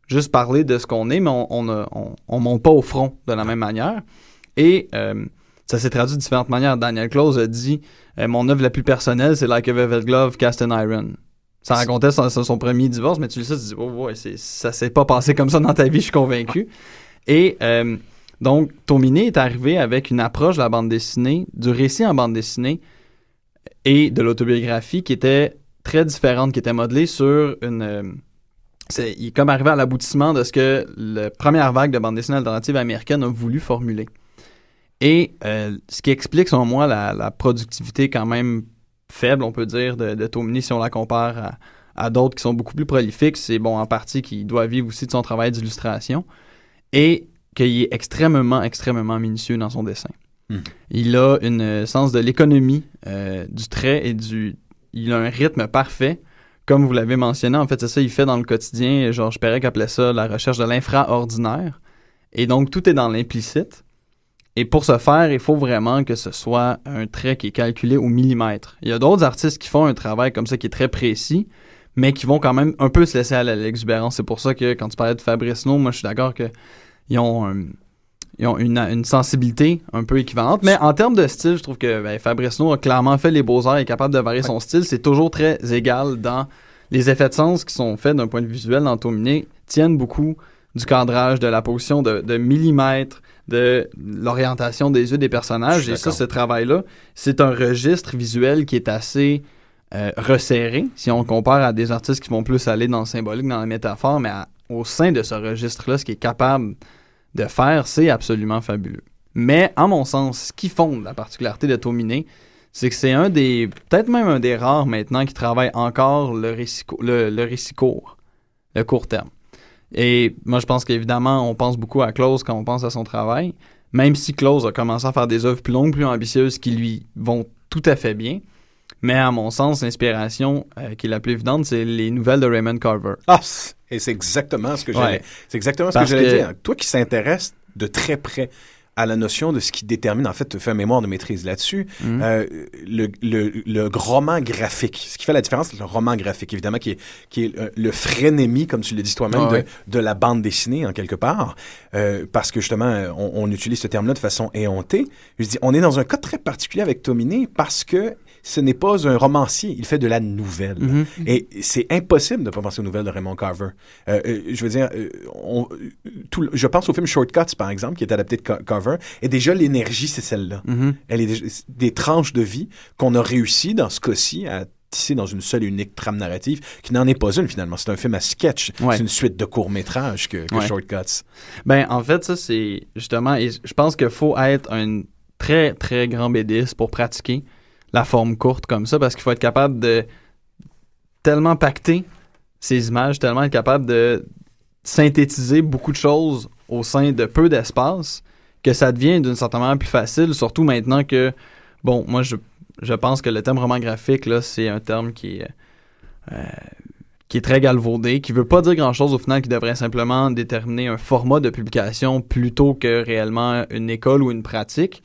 juste parler de ce qu'on est, mais on ne- on, on monte pas au front de la même manière. Et euh, ça s'est traduit de différentes manières. Daniel Close a dit euh, Mon œuvre la plus personnelle, c'est Like a Velvet Glove, Cast in Iron. Ça racontait son, son- premier divorce, mais tu lis ça, tu te dis Oh, ouais, ça s'est pas passé comme ça dans ta vie, je suis convaincu. Et euh, donc, Tominé est arrivé avec une approche de la bande dessinée, du récit en bande dessinée et de l'autobiographie qui était très différente, qui était modelée sur une. euh, il est comme arrivé à l'aboutissement de ce que la première vague de bande dessinée alternative américaine a voulu formuler. Et euh, ce qui explique, selon moi, la productivité quand même faible, on peut dire, de, de Tomini si on la compare à, à d'autres qui sont beaucoup plus prolifiques, c'est bon en partie qu'il doit vivre aussi de son travail d'illustration et qu'il est extrêmement, extrêmement minutieux dans son dessin. Hmm. Il a une euh, sens de l'économie euh, du trait et du... Il a un rythme parfait. Comme vous l'avez mentionné, en fait, c'est ça, il fait dans le quotidien. Georges Perec appelait ça la recherche de l'infraordinaire. Et donc, tout est dans l'implicite. Et pour ce faire, il faut vraiment que ce soit un trait qui est calculé au millimètre. Il y a d'autres artistes qui font un travail comme ça qui est très précis, mais qui vont quand même un peu se laisser aller à l'exubérance. C'est pour ça que quand tu parlais de Fabrice No, moi je suis d'accord que ils ont, un- ils ont une, une sensibilité un peu équivalente. Mais en termes de style, je trouve que ben, Fabrice No a clairement fait les beaux-arts et est capable de varier son style. C'est toujours très égal dans les effets de sens qui sont faits d'un point de vue visuel dans Tominé, tiennent beaucoup du cadrage, de la position de, de millimètres, de l'orientation des yeux des personnages. Et ça, ce travail-là, c'est un registre visuel qui est assez euh, resserré, si on compare à des artistes qui vont plus aller dans le symbolique, dans la métaphore, mais à- au sein de ce registre-là, ce qui est capable de faire, c'est absolument fabuleux. Mais, en mon sens, ce qui fonde la particularité de Tominé, c'est que c'est un des, peut-être même un des rares maintenant qui travaille encore le récit, le récit court, le court terme. Et moi, je pense qu'évidemment, on pense beaucoup à Close quand on pense à son travail, même si Close a commencé à faire des œuvres plus longues, plus ambitieuses, qui lui vont tout à fait bien. Mais à mon sens, l'inspiration euh, qui est la plus évidente, c'est les nouvelles de Raymond Carver. Ah, et c'est exactement ce que j'allais. Ouais. C'est exactement ce Parce que j'allais que- dire. Toi qui s'intéresse de très près à la notion de ce qui détermine, en fait, tu fais un mémoire de maîtrise là-dessus, Mhm. euh, le, le, le roman graphique. Ce qui fait la différence, c'est le roman graphique, évidemment, qui est, qui est euh, le frénémie, comme tu le dis toi-même, Ah de, de la bande dessinée, en quelque part. Euh, parce que, justement, on, on utilise ce terme-là de façon éhontée. Je dis, on est dans un cas très particulier avec Tominé parce que ce n'est pas un romancier, il fait de la nouvelle. Mhm. Et c'est impossible de ne pas penser aux nouvelles de Raymond Carver. Euh, euh, je veux dire, euh, on- tout je pense au film Shortcuts, par exemple, qui est adapté de Ca- Carver, et déjà l'énergie, c'est celle-là. Mhm. Elle est des tranches de vie qu'on a réussi, dans ce cas-ci, à tisser dans une seule et unique trame narrative, qui n'en est pas une, finalement. C'est un film à sketch. Ouais. C'est une suite de courts-métrages que, que Ouais. Shortcuts. Ben, en fait, ça, c'est justement, et je pense qu'il faut être un très, très grand bédiste pour pratiquer la forme courte comme ça, parce qu'il faut être capable de tellement pacter ces images, tellement être capable de synthétiser beaucoup de choses au sein de peu d'espace, que ça devient d'une certaine manière plus facile, surtout maintenant que, bon, moi, je, je pense que le terme roman graphique, là, c'est un terme qui est, euh, qui est très galvaudé, qui veut pas dire grand-chose au final, qui devrait simplement déterminer un format de publication plutôt que réellement une école ou une pratique.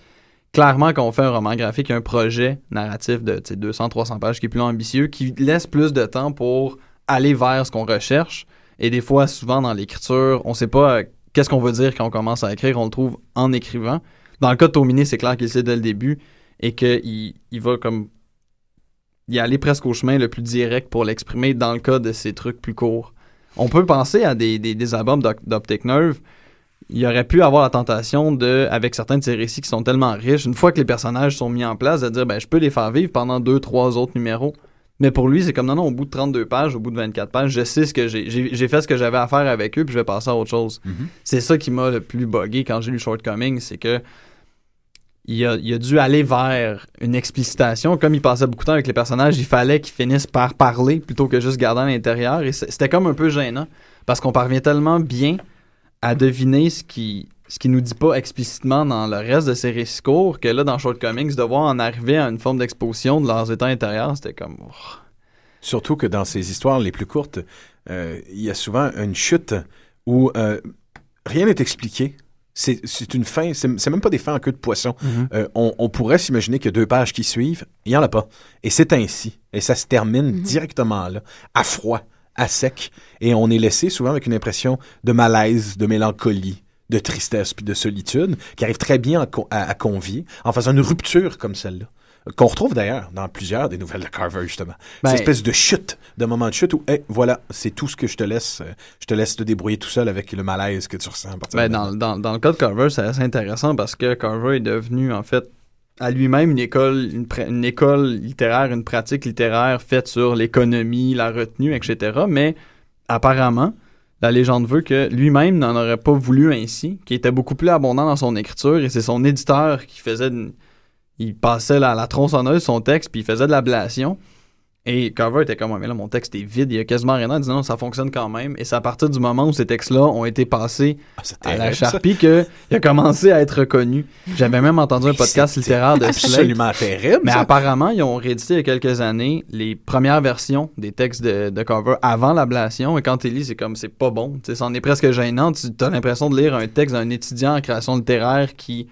Clairement, quand on fait un roman graphique, un projet narratif de 200-300 pages qui est plus ambitieux, qui laisse plus de temps pour aller vers ce qu'on recherche. Et des fois, souvent dans l'écriture, on sait pas euh, qu'est-ce qu'on veut dire quand on commence à écrire, on le trouve en écrivant. Dans le cas de Tomini, c'est clair qu'il sait dès le début et qu'il il va comme y aller presque au chemin le plus direct pour l'exprimer dans le cas de ces trucs plus courts. On peut penser à des, des, albums d'Op- d'Optic Nerve. Il aurait pu avoir la tentation de, avec certains de ces récits qui sont tellement riches, une fois que les personnages sont mis en place, de dire ben, je peux les faire vivre pendant deux, trois autres numéros. Mais pour lui, c'est comme non, non, au bout de 32 pages, au bout de 24 pages, je sais ce que j'ai. J'ai fait ce que j'avais à faire avec eux, puis je vais passer à autre chose. C'est ça qui m'a le plus buggé quand j'ai lu Shortcoming, c'est que il a, il a dû aller vers une explicitation. Comme il passait beaucoup de temps avec les personnages, il fallait qu'ils finissent par parler plutôt que juste garder à l'intérieur. Et c'était comme un peu gênant parce qu'on parvient tellement bien à deviner ce qui ce qui nous dit pas explicitement dans le reste de ces récits courts que là, dans Shortcomings, de voir en arriver à une forme d'exposition de leurs états intérieurs, c'était comme... oh. Surtout que dans ces histoires les plus courtes, euh, il y a souvent une chute où euh, rien n'est expliqué. C'est c'est une fin, c'est c'est même pas des fins en queue de poisson. Euh, on, on pourrait s'imaginer qu'il y a deux pages qui suivent, il n'y en a pas. Et c'est ainsi. Et ça se termine directement là, à froid, à sec. Et on est laissé souvent avec une impression de malaise, de mélancolie, de tristesse puis de solitude, qui arrive très bien à, à- convier en faisant une rupture comme celle-là. Qu'on retrouve d'ailleurs dans plusieurs des nouvelles de Carver, justement. Ben- Cette espèce de chute, de moment de chute où, hey, voilà, c'est tout ce que je te laisse. euh, Je te laisse te débrouiller tout seul avec le malaise que tu ressens. à Ben, de dans, dans, dans le cas de Carver, c'est assez intéressant parce que Carver est devenu, en fait, à lui-même une école, une, une école littéraire, une pratique littéraire faite sur l'économie, la retenue, etc. Mais apparemment, la légende veut que lui-même n'en aurait pas voulu ainsi, qu'il était beaucoup plus abondant dans son écriture et c'est son éditeur qui faisait. il passait la, la tronçonneuse son texte puis il faisait de l'ablation. Et Carver était comme, mais là, mon texte est vide, il y a quasiment rien. Il dit non, ça fonctionne quand même. Et c'est à partir du moment où ces textes-là ont été passés Ah, à la. Sharpie qu'il a commencé à être reconnu. J'avais même entendu un podcast littéraire de Slate. Absolument terrible. Mais ça. apparemment, ils ont réédité il y a quelques années les premières versions des textes de, de cover avant l'ablation. Et quand tu lis, c'est comme c'est pas bon. Tu sais, c'en est presque gênant. Tu as l'impression de lire un texte d'un étudiant en création littéraire qui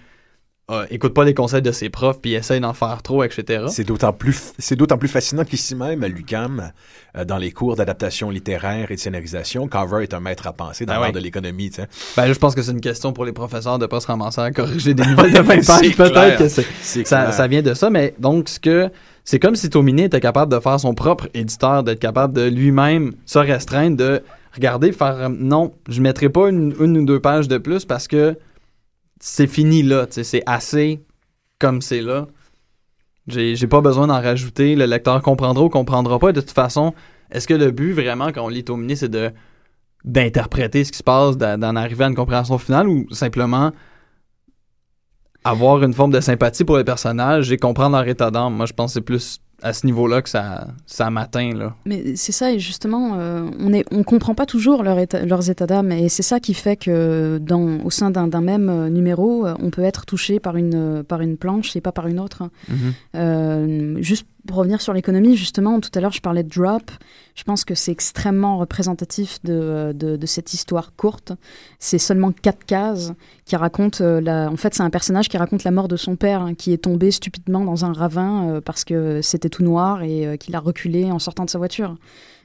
euh, écoute pas les conseils de ses profs puis essaye d'en faire trop, etc. C'est d'autant plus, c'est d'autant plus fascinant qu'ici même, à l'UQAM, euh, dans les cours d'adaptation littéraire et de scénarisation, Carver est un maître à penser dans Ah l'art ouais. de l'économie. tu sais. Ben, je pense que c'est une question pour les professeurs de pas se ramasser à corriger des nouvelles de 20 C'est pages. Peut-être que c'est ça, vient de ça, mais donc ce que c'est comme si Tomini était capable de faire son propre éditeur, d'être capable de lui-même se restreindre, de regarder, faire euh, non, je mettrai pas une, une ou deux pages de plus parce que c'est fini là, c'est assez comme c'est là. J'ai pas besoin d'en rajouter, le lecteur comprendra ou comprendra pas. De toute façon, est-ce que le but vraiment quand on lit Tomini, c'est de d'interpréter ce qui se passe, d'en arriver à une compréhension finale ou simplement avoir une forme de sympathie pour les personnages et comprendre leur état d'âme? Moi, je pense que c'est plus à ce niveau-là que ça, ça m'atteint. Là. Mais c'est ça, et justement, euh, on ne on comprend pas toujours leur état- leurs états d'âme, et c'est ça qui fait que dans, au sein d'un même euh, numéro, euh, on peut être touché par une, par une planche et pas par une autre. Euh, juste pour revenir sur l'économie, justement, tout à l'heure, je parlais de Drop. Je pense que c'est extrêmement représentatif de, de cette histoire courte. C'est seulement quatre cases qui racontent euh. En fait, c'est un personnage qui raconte la mort de son père, hein, qui est tombé stupidement dans un ravin euh, parce que c'était tout noir et euh, qu'il a reculé en sortant de sa voiture.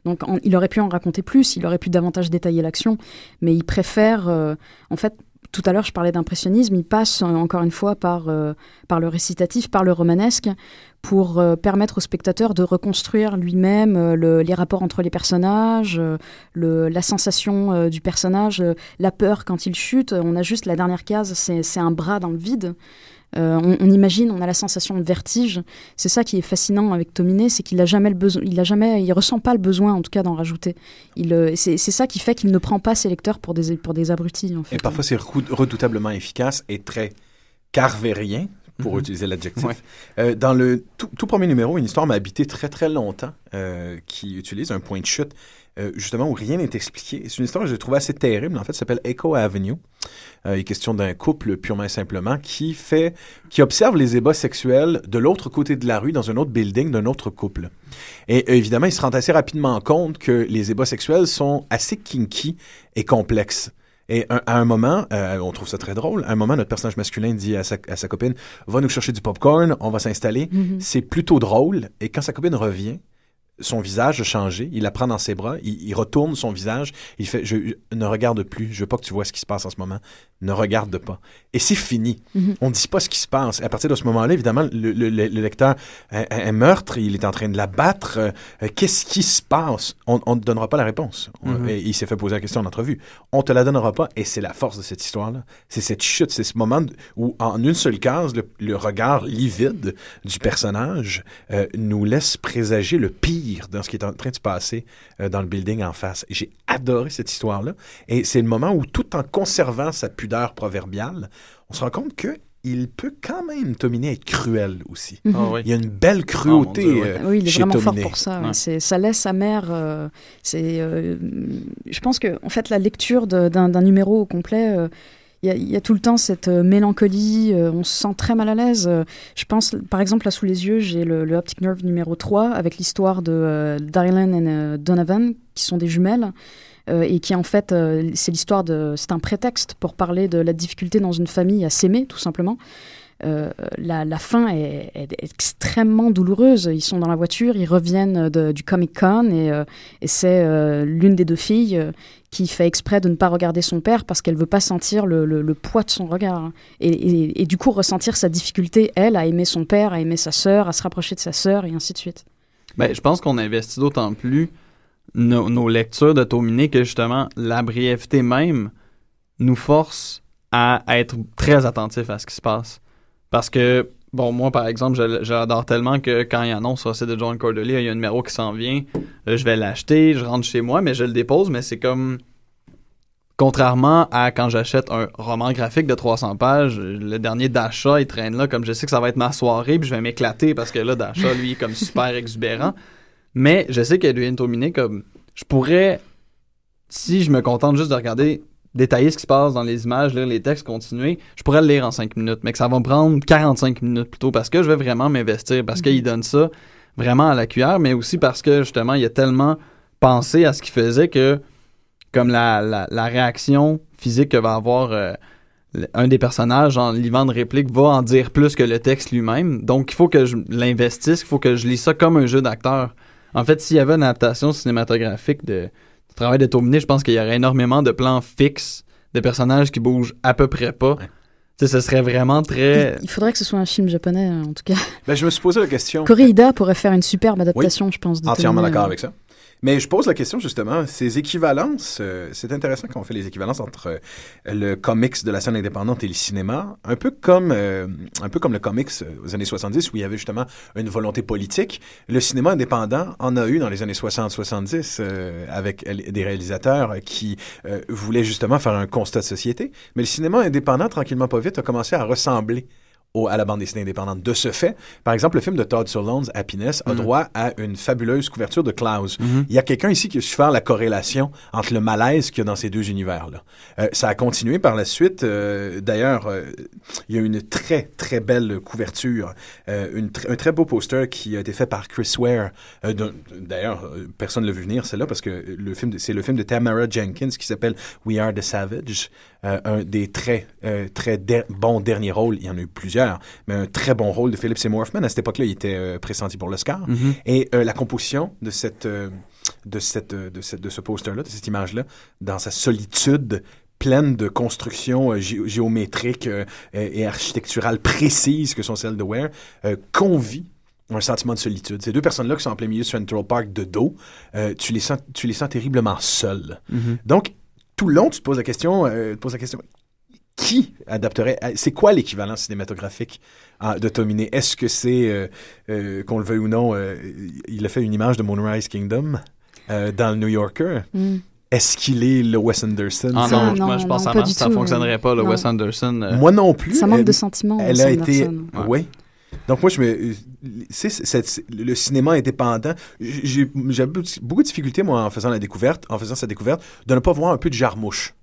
Donc, il aurait pu en raconter plus, il aurait pu davantage détailler l'action, mais il préfère, euh, en fait, tout à l'heure, je parlais d'impressionnisme, il passe euh, encore une fois par, euh, par le récitatif, par le romanesque, pour euh, permettre au spectateur de reconstruire lui-même euh, le- les rapports entre les personnages, euh, la sensation du personnage, la peur quand il chute. On a juste la dernière case, c'est un bras dans le vide. On, imagine, on a la sensation de vertige. C'est ça qui est fascinant avec Tominé, c'est qu'il a jamais le besoin, il a jamais, il ressent pas le besoin, en tout cas, d'en rajouter. C'est ça qui fait qu'il ne prend pas ses lecteurs pour des abrutis. Et parfois, c'est redoutablement efficace et très carvérien, pour Mhm. utiliser l'adjectif. Ouais. Euh, dans le tout, tout premier numéro, une histoire m'a habité très très longtemps, euh, qui utilise un point de chute, euh, justement, où rien n'est expliqué. C'est une histoire que j'ai trouvée assez terrible, en fait, ça s'appelle Echo Avenue. Il est question d'un couple purement et simplement qui fait, qui observe les ébats sexuels de l'autre côté de la rue, dans un autre building d'un autre couple. Et évidemment, il se rend assez rapidement compte que les ébats sexuels sont assez kinky et complexes. Et un- à un moment, euh, on trouve ça très drôle, à un moment, notre personnage masculin dit à sa, à sa copine, va nous chercher du popcorn, on va s'installer. Mhm. C'est plutôt drôle. Et quand sa copine revient, son visage a changé. Il la prend dans ses bras. Il, il retourne son visage. Il fait je, je- Ne regarde plus. Je veux pas que tu vois ce qui se passe en ce moment. Ne regarde pas. Et c'est fini. Mhm. On ne dit pas ce qui se passe. À partir de ce moment-là, évidemment, le, le- le- le lecteur un, un meurtre. Il est en train de la battre. Euh, euh, Qu'est-ce qui se passe? On ne te donnera pas la réponse. On- Mhm. et il s'est fait poser la question en entrevue. On te la donnera pas. Et c'est la force de cette histoire-là. C'est cette chute. C'est ce moment où, en une seule case, le, le regard livide du personnage euh, nous laisse présager le pire dans ce qui est en train de se passer euh, dans le building en face. J'ai adoré cette histoire-là. Et c'est le moment où, tout en conservant sa pudeur proverbiale, on se rend compte que il peut quand même, Tominé, être cruel aussi. Mhm. Ah oui. Il y a une belle cruauté Oh, Dieu, euh, Oui, il est chez vraiment fort pour ça. ouais. Ouais. C'est, ça laisse amer. euh, c'est, euh, je pense que, en fait, la lecture d'un, d'un numéro au complet, euh, il y, a, tout le temps cette euh, mélancolie. euh, on se sent très mal à l'aise. Euh, je pense, par exemple, là sous les yeux, j'ai le, le Optic Nerve numéro 3 avec l'histoire de Dylan et Donovan, qui sont des jumelles. et qui en fait, c'est l'histoire de, c'est un prétexte pour parler de la difficulté dans une famille à s'aimer, tout simplement. Euh, la, fin est, extrêmement douloureuse. Ils sont dans la voiture, ils reviennent du Comic Con et, euh, c'est euh, l'une des deux filles qui fait exprès de ne pas regarder son père parce qu'elle veut pas sentir le, poids de son regard et, du coup ressentir sa difficulté elle à aimer son père, à aimer sa sœur, à se rapprocher de sa sœur et ainsi de suite. Ben, je pense qu'on investit d'autant plus nos, lectures de Tominé que justement la brièveté même nous force à être très attentif à ce qui se passe. Parce que, bon, moi par exemple, je- j'adore tellement que quand il annonce c'est de John Cordelier, il y a un numéro qui s'en vient, euh, je vais l'acheter, je rentre chez moi, mais je le dépose, mais c'est comme. Contrairement à quand j'achète un roman graphique de 300 pages, le dernier d'achat, il traîne là, comme je sais que ça va être ma soirée, puis je vais m'éclater parce que là, d'achat, lui, est comme super exubérant. Mais je sais qu'Edwin Tominé, comme je pourrais, si je me contente juste de regarder, détailler ce qui se passe dans les images, lire les textes, continuer, je pourrais le lire en 5 minutes, mais que ça va me prendre 45 minutes plutôt parce que je vais vraiment m'investir, parce qu'il donne ça vraiment à la cuillère, mais aussi parce que justement, il a tellement pensé à ce qu'il faisait que, comme la, la, la réaction physique que va avoir euh, un des personnages en livant de réplique va en dire plus que le texte lui-même. Donc, il faut que je l'investisse, il faut que je lis ça comme un jeu d'acteur. En fait, s'il y avait une adaptation cinématographique de, du travail de Tominé, je pense qu'il y aurait énormément de plans fixes de personnages qui bougent à peu près pas. Ouais. Tu sais, ce serait vraiment très... Il, il faudrait que ce soit un film japonais en tout cas. Ben, je me suis posé la question. Koreeda pourrait faire une superbe adaptation, je pense. de Entièrement Tomine, d'accord avec ça. Mais je pose la question justement, ces équivalences, euh, c'est intéressant quand on fait les équivalences entre euh, le comics de la scène indépendante et le cinéma, un peu comme euh, un peu comme le comics euh, aux années 70 où il y avait justement une volonté politique. Le cinéma indépendant en a eu dans les années 60-70 euh, avec des réalisateurs qui voulaient justement faire un constat de société. Mais le cinéma indépendant, tranquillement pas vite, a commencé à ressembler au- à la bande dessinée indépendante. De ce fait, par exemple, le film de Todd Solondz, Happiness, a Mhm. droit à une fabuleuse couverture de Klaus. Mhm. Il y a quelqu'un ici qui a su faire la corrélation entre le malaise qu'il y a dans ces deux univers-là. Euh, ça a continué par la suite. euh, D'ailleurs, euh, il y a une très, très belle couverture, une tr- un très beau poster qui a été fait par Chris Ware. D'ailleurs, personne ne l'a vu venir, celle-là, parce que le film, de- c'est le film de Tamara Jenkins qui s'appelle We Are the Savage. Euh, un des très, euh, très der- bons derniers rôles. Il y en a eu plusieurs, mais un très bon rôle de Philip Seymour Hoffman. À cette époque-là, il était euh, pressenti pour l'Oscar. Mhm. Et euh, la composition de cette, de cette, de cette, de ce poster-là, de cette image-là, dans sa solitude pleine de constructions euh, gé- géométriques euh, et architecturales précises que sont celles de Ware, euh, convie un sentiment de solitude. Ces deux personnes-là qui sont en plein milieu de Central Park de dos, tu, les sens, tu les sens terriblement seules. Mhm. Donc, tout le long, tu te poses la question, euh, te poses la question qui adapterait C'est quoi l'équivalent cinématographique ah, de Tominé Est-ce que c'est, euh, euh, qu'on le veuille ou non, euh, il a fait une image de Moonrise Kingdom euh, dans le New Yorker Mm. Est-ce qu'il est le Wes Anderson? Ah non, non, moi je pense non, que pas ça, tout, fonctionnerait pas, le non. Wes Anderson. euh, Moi non plus. Ça manque Elle- de sentiments. Elle a été. Ouais. Oui. Donc, moi, je me. c'est- c'est- le cinéma indépendant. J'ai beaucoup de difficultés, moi, en faisant la découverte, en faisant sa découverte, de ne pas voir un peu de jarmouche.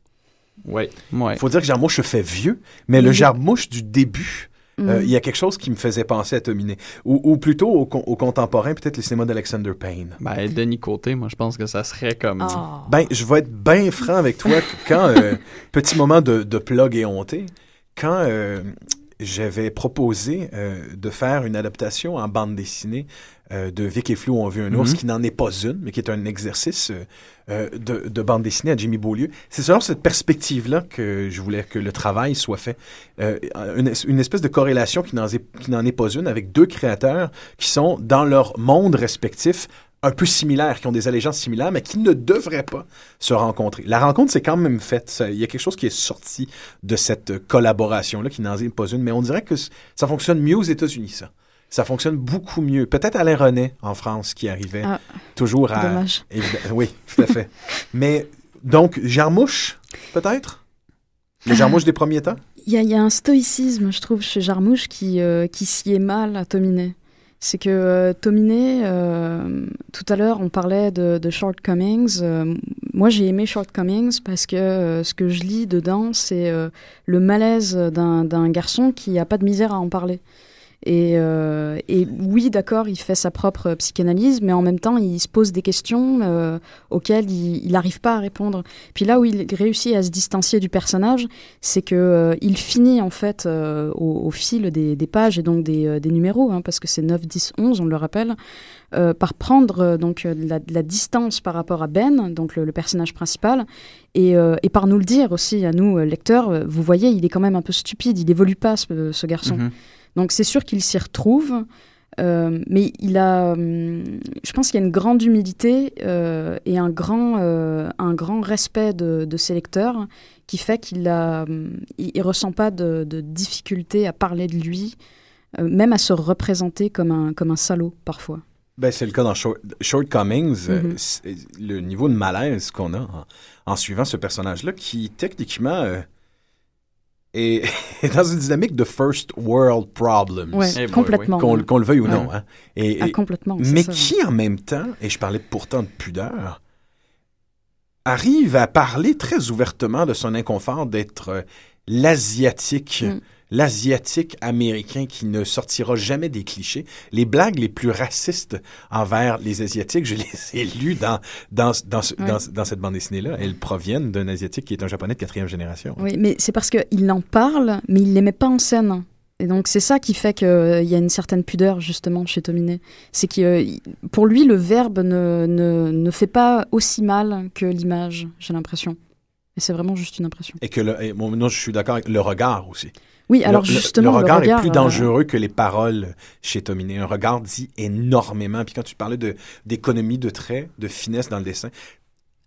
Ouais, ouais. Il faut dire que jarmouche se fait vieux, mais le Oui. jarmouche du début, euh, Mm. il y a quelque chose qui me faisait penser à Tominé. Ou, ou plutôt au, con- au contemporain, peut-être le cinéma d'Alexander Payne. Ben, Denis Côté, moi je pense que ça serait comme. Ah. Ben, je vais être bien franc avec toi quand, euh, petit moment de, de plug et honté, quand euh, j'avais proposé euh, de faire une adaptation en bande dessinée euh, de Vic et Flo ont vu un ours, Mhm. qui n'en est pas une, mais qui est un exercice euh, euh, de, de bande dessinée à Jimmy Beaulieu. C'est selon cette perspective-là que je voulais que le travail soit fait. Euh, une, une espèce de corrélation qui n'en est, qui n'en est pas une avec deux créateurs qui sont dans leur monde respectif un peu similaires, qui ont des allégeances similaires, mais qui ne devraient pas se rencontrer. La rencontre s'est quand même faite. Il y a quelque chose qui est sorti de cette collaboration-là, qui n'en est pas une, mais on dirait que ça fonctionne mieux aux États-Unis, ça. Ça fonctionne beaucoup mieux. Peut-être Alain René en France qui arrivait Ah, toujours à... Dommage. Oui, tout à fait. Mais donc, Jarmouche, peut-être? Le Jarmouche des premiers temps? Il y, y a un stoïcisme, je trouve, chez Jarmouche qui, euh, qui s'y est mal à Tominé. C'est que euh, Tominé, euh, tout à l'heure, on parlait de, Shortcomings. Euh, moi, j'ai aimé Shortcomings parce que euh, ce que je lis dedans, c'est euh, le malaise d'un d'un garçon qui n'a pas de misère à en parler. Et, euh, et oui, d'accord, il fait sa propre psychanalyse, mais en même temps, il se pose des questions euh, auxquelles il n'arrive pas à répondre. Puis là où il réussit à se distancier du personnage, c'est que euh, finit en fait au, fil des, pages et donc des, numéros, hein, parce que c'est 9, 10, 11, on le rappelle, par prendre donc la, distance par rapport à Ben, donc le, personnage principal, et, par nous le dire aussi à nous lecteurs. Vous voyez, il est quand même un peu stupide, il évolue pas ce, garçon. Mhm. Donc c'est sûr qu'il s'y retrouve, euh, mais il a, hum, je pense qu'il y a une grande humilité euh, et un grand, euh, un grand respect de, de ses lecteurs qui fait qu'il a, hum, il, il ressent pas de, de difficulté à parler de lui, euh, même à se représenter comme un, comme un salaud parfois. Ben, c'est le cas dans Short- Shortcomings. euh, Mhm. c'est le niveau de malaise qu'on a en, en suivant ce personnage-là, qui techniquement euh, est, est dans une dynamique de first world problems, Ouais, Eh boy, complètement. qu'on le veuille ou Ouais. non. hein. Et, Ah, et- complètement. c'est mais ça. qui en même temps, et je parlais pourtant de pudeur, arrive à parler très ouvertement de son inconfort d'être euh, l'asiatique. Mm. L'asiatique américain qui ne sortira jamais des clichés. Les blagues les plus racistes envers les asiatiques, je les ai lues dans, dans, dans, ce- dans, dans cette bande dessinée-là. Elles proviennent d'un asiatique qui est un japonais de quatrième génération. Oui, mais c'est parce qu'il en parle, mais il ne les met pas en scène. Et donc c'est ça qui fait qu'il y a une certaine pudeur justement chez Tominé. C'est que euh, pour lui, le verbe ne, ne, ne fait pas aussi mal que l'image, j'ai l'impression. Et c'est vraiment juste une impression. Et que le, et, bon, non, je suis d'accord avec le regard aussi. Oui, alors le, le- justement, le regard, est euh, plus dangereux que les paroles chez Tominé. Un regard dit énormément. Puis quand tu parlais de d'économie de traits, de finesse dans le dessin,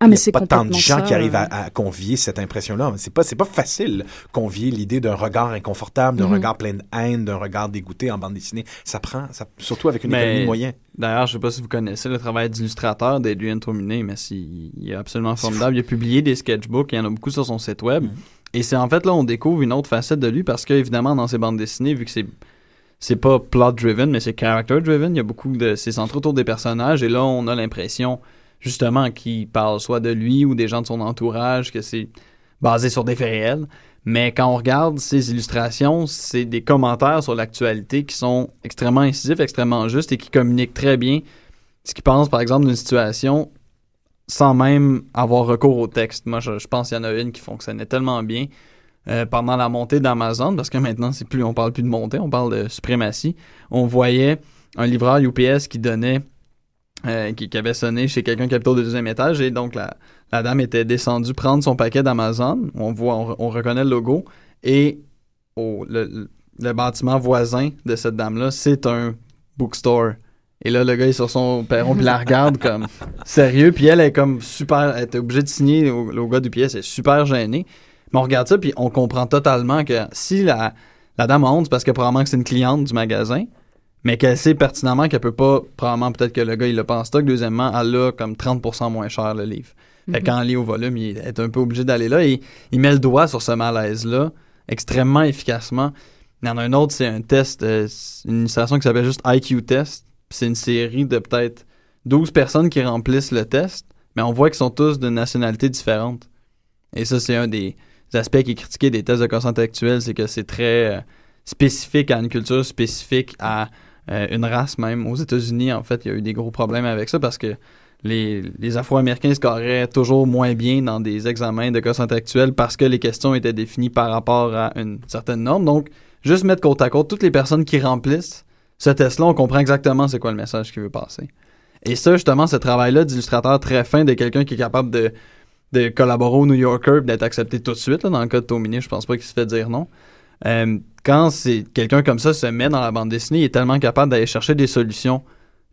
ah, il mais n'y c'est a pas tant de gens ça, qui arrivent à, euh, à convier cette impression-là. C'est pas c'est pas facile convier l'idée d'un regard inconfortable, d'un Mhm. regard plein de haine, d'un regard dégoûté en bande dessinée. Ça prend, ça, surtout avec une Mais- économie moyenne. D'ailleurs, je sais pas si vous connaissez le travail d'illustrateur d'Adrian Tominé, mais si- il est absolument formidable. Il a publié des sketchbooks, il y en a beaucoup sur son site web. Mhm. Et c'est en fait là, on découvre une autre facette de lui parce que, évidemment, dans ses bandes dessinées, vu que c'est c'est pas plot driven, mais c'est character driven, il y a beaucoup de. C'est centré autour des personnages, et là, on a l'impression, justement, qu'il parle soit de lui ou des gens de son entourage, que c'est basé sur des faits réels. Mais quand on regarde ces illustrations, c'est des commentaires sur l'actualité qui sont extrêmement incisifs, extrêmement justes et qui communiquent très bien ce qu'ils pensent, par exemple, d'une situation sans même avoir recours au texte. Moi, je, pense qu'il y en a une qui fonctionnait tellement bien euh, pendant la montée d'Amazon, parce que maintenant, c'est plus, on parle plus de montée, on parle de suprématie. On voyait un livreur UPS qui donnait, euh, qui, avait sonné chez quelqu'un qui habitait au deuxième étage, et donc la, dame était descendue prendre son paquet d'Amazon. On voit, on, on reconnaît le logo, et le bâtiment voisin de cette dame-là, c'est un bookstore. Et là, le gars est sur son perron, puis la regarde comme sérieux, puis elle est comme super, elle était obligée de signer au, au gars du pièce, elle est super gênée. Mais on regarde ça, puis on comprend totalement que si la, la dame a honte, c'est parce que probablement que c'est une cliente du magasin, mais qu'elle sait pertinemment qu'elle peut pas, probablement peut-être que le gars il l'a pas en stock, deuxièmement, elle a comme 30% moins cher le livre. Fait elle lit au volume, il est un peu obligé d'aller là et il met le doigt sur ce malaise-là extrêmement efficacement. Il y en a un autre, c'est un test, euh, une illustration qui s'appelle juste IQ Test. C'est une série de peut-être 12 personnes qui remplissent le test, mais on voit qu'ils sont tous de nationalités différentes. Et ça, c'est un des aspects qui est critiqué des tests de conscience intellectuelle, c'est que c'est très euh, spécifique à une culture, spécifique à euh, une race même. Aux États-Unis, en fait, il y a eu des gros problèmes avec ça parce que les, les Afro-Américains scoraient toujours moins bien dans des examens de conscience intellectuelle parce que les questions étaient définies par rapport à une certaine norme. Donc, juste mettre côte à côte toutes les personnes qui remplissent ce test-là, on comprend exactement c'est quoi le message qu'il veut passer. Et ça, justement, ce travail-là d'illustrateur très fin de quelqu'un qui est capable de, de collaborer au New Yorker d'être accepté tout de suite, dans le cas de Tomini, je pense pas qu'il se fait dire non. Euh, quand quelqu'un comme ça se met dans la bande dessinée, il est tellement capable d'aller chercher des solutions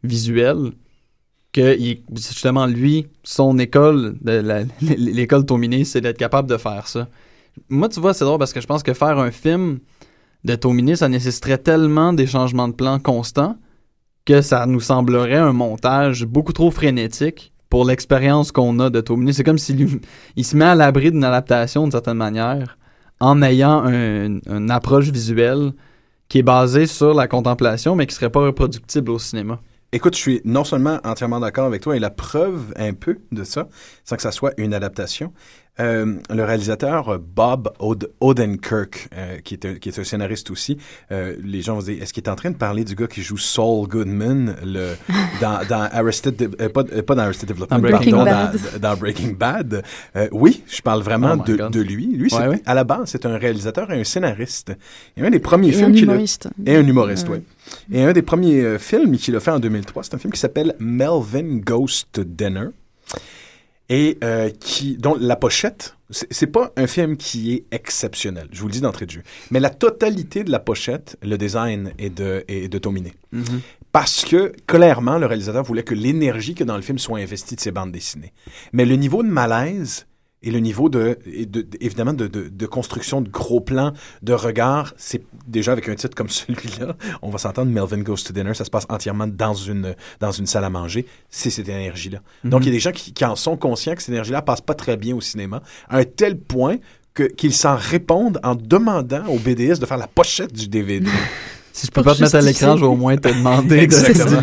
visuelles que justement lui, son école, l'école Tomini, c'est d'être capable de faire ça. Moi, tu vois, c'est drôle parce que je pense que faire un film de Tomini, ça nécessiterait tellement des changements de plan constants que ça nous semblerait un montage beaucoup trop frénétique pour l'expérience qu'on a de Tomini. C'est comme s'il il se met à l'abri d'une adaptation d'une certaine manière en ayant un- une approche visuelle qui est basée sur la contemplation mais qui serait pas reproductible au cinéma. Écoute, je suis non seulement entièrement d'accord avec toi et la preuve un peu de ça, sans que ça soit une adaptation. Euh, le réalisateur euh, Bob Od- Odenkirk, euh, qui, est un, qui est un scénariste aussi, euh, les gens vont se dire, est-ce qu'il est en train de parler du gars qui joue Saul Goodman le, dans, dans Arrested, De- euh, pas, pas dans Arrested Development, Dans Breaking pardon, Bad. Dans, dans Breaking Bad. Euh, oui, je parle vraiment Oh de, lui. Lui, c'est- Ouais, ouais. à la base, c'est un réalisateur et un scénariste. Et un des premiers Et un films qu'il a... humoriste. Et un humoriste, oui. Et un des premiers films qu'il a fait en 2003, c'est un film qui s'appelle Melvin Ghost Dinner. Et euh, qui, dont la pochette, c'est pas un film qui est exceptionnel, je vous le dis d'entrée de jeu. Mais la totalité de la pochette, le design est de, est de Tomine. Parce que, clairement, le réalisateur voulait que l'énergie que dans le film soit investie de ses bandes dessinées. Mais le niveau de malaise et le niveau de, de- de- évidemment, de, de, de construction de gros plans, de regard, c'est déjà avec un titre comme celui-là, on va s'entendre, Melvin Goes to Dinner, ça se passe entièrement dans une, dans une salle à manger, c'est cette énergie-là. Donc, il y a des gens qui, qui en sont conscients que cette énergie-là passe pas très bien au cinéma, à un tel point que, qu'ils s'en répondent en demandant au BDS de faire la pochette du DVD. Si je peux pas te mettre à l'écran, je vais au moins te demander de- Exactement.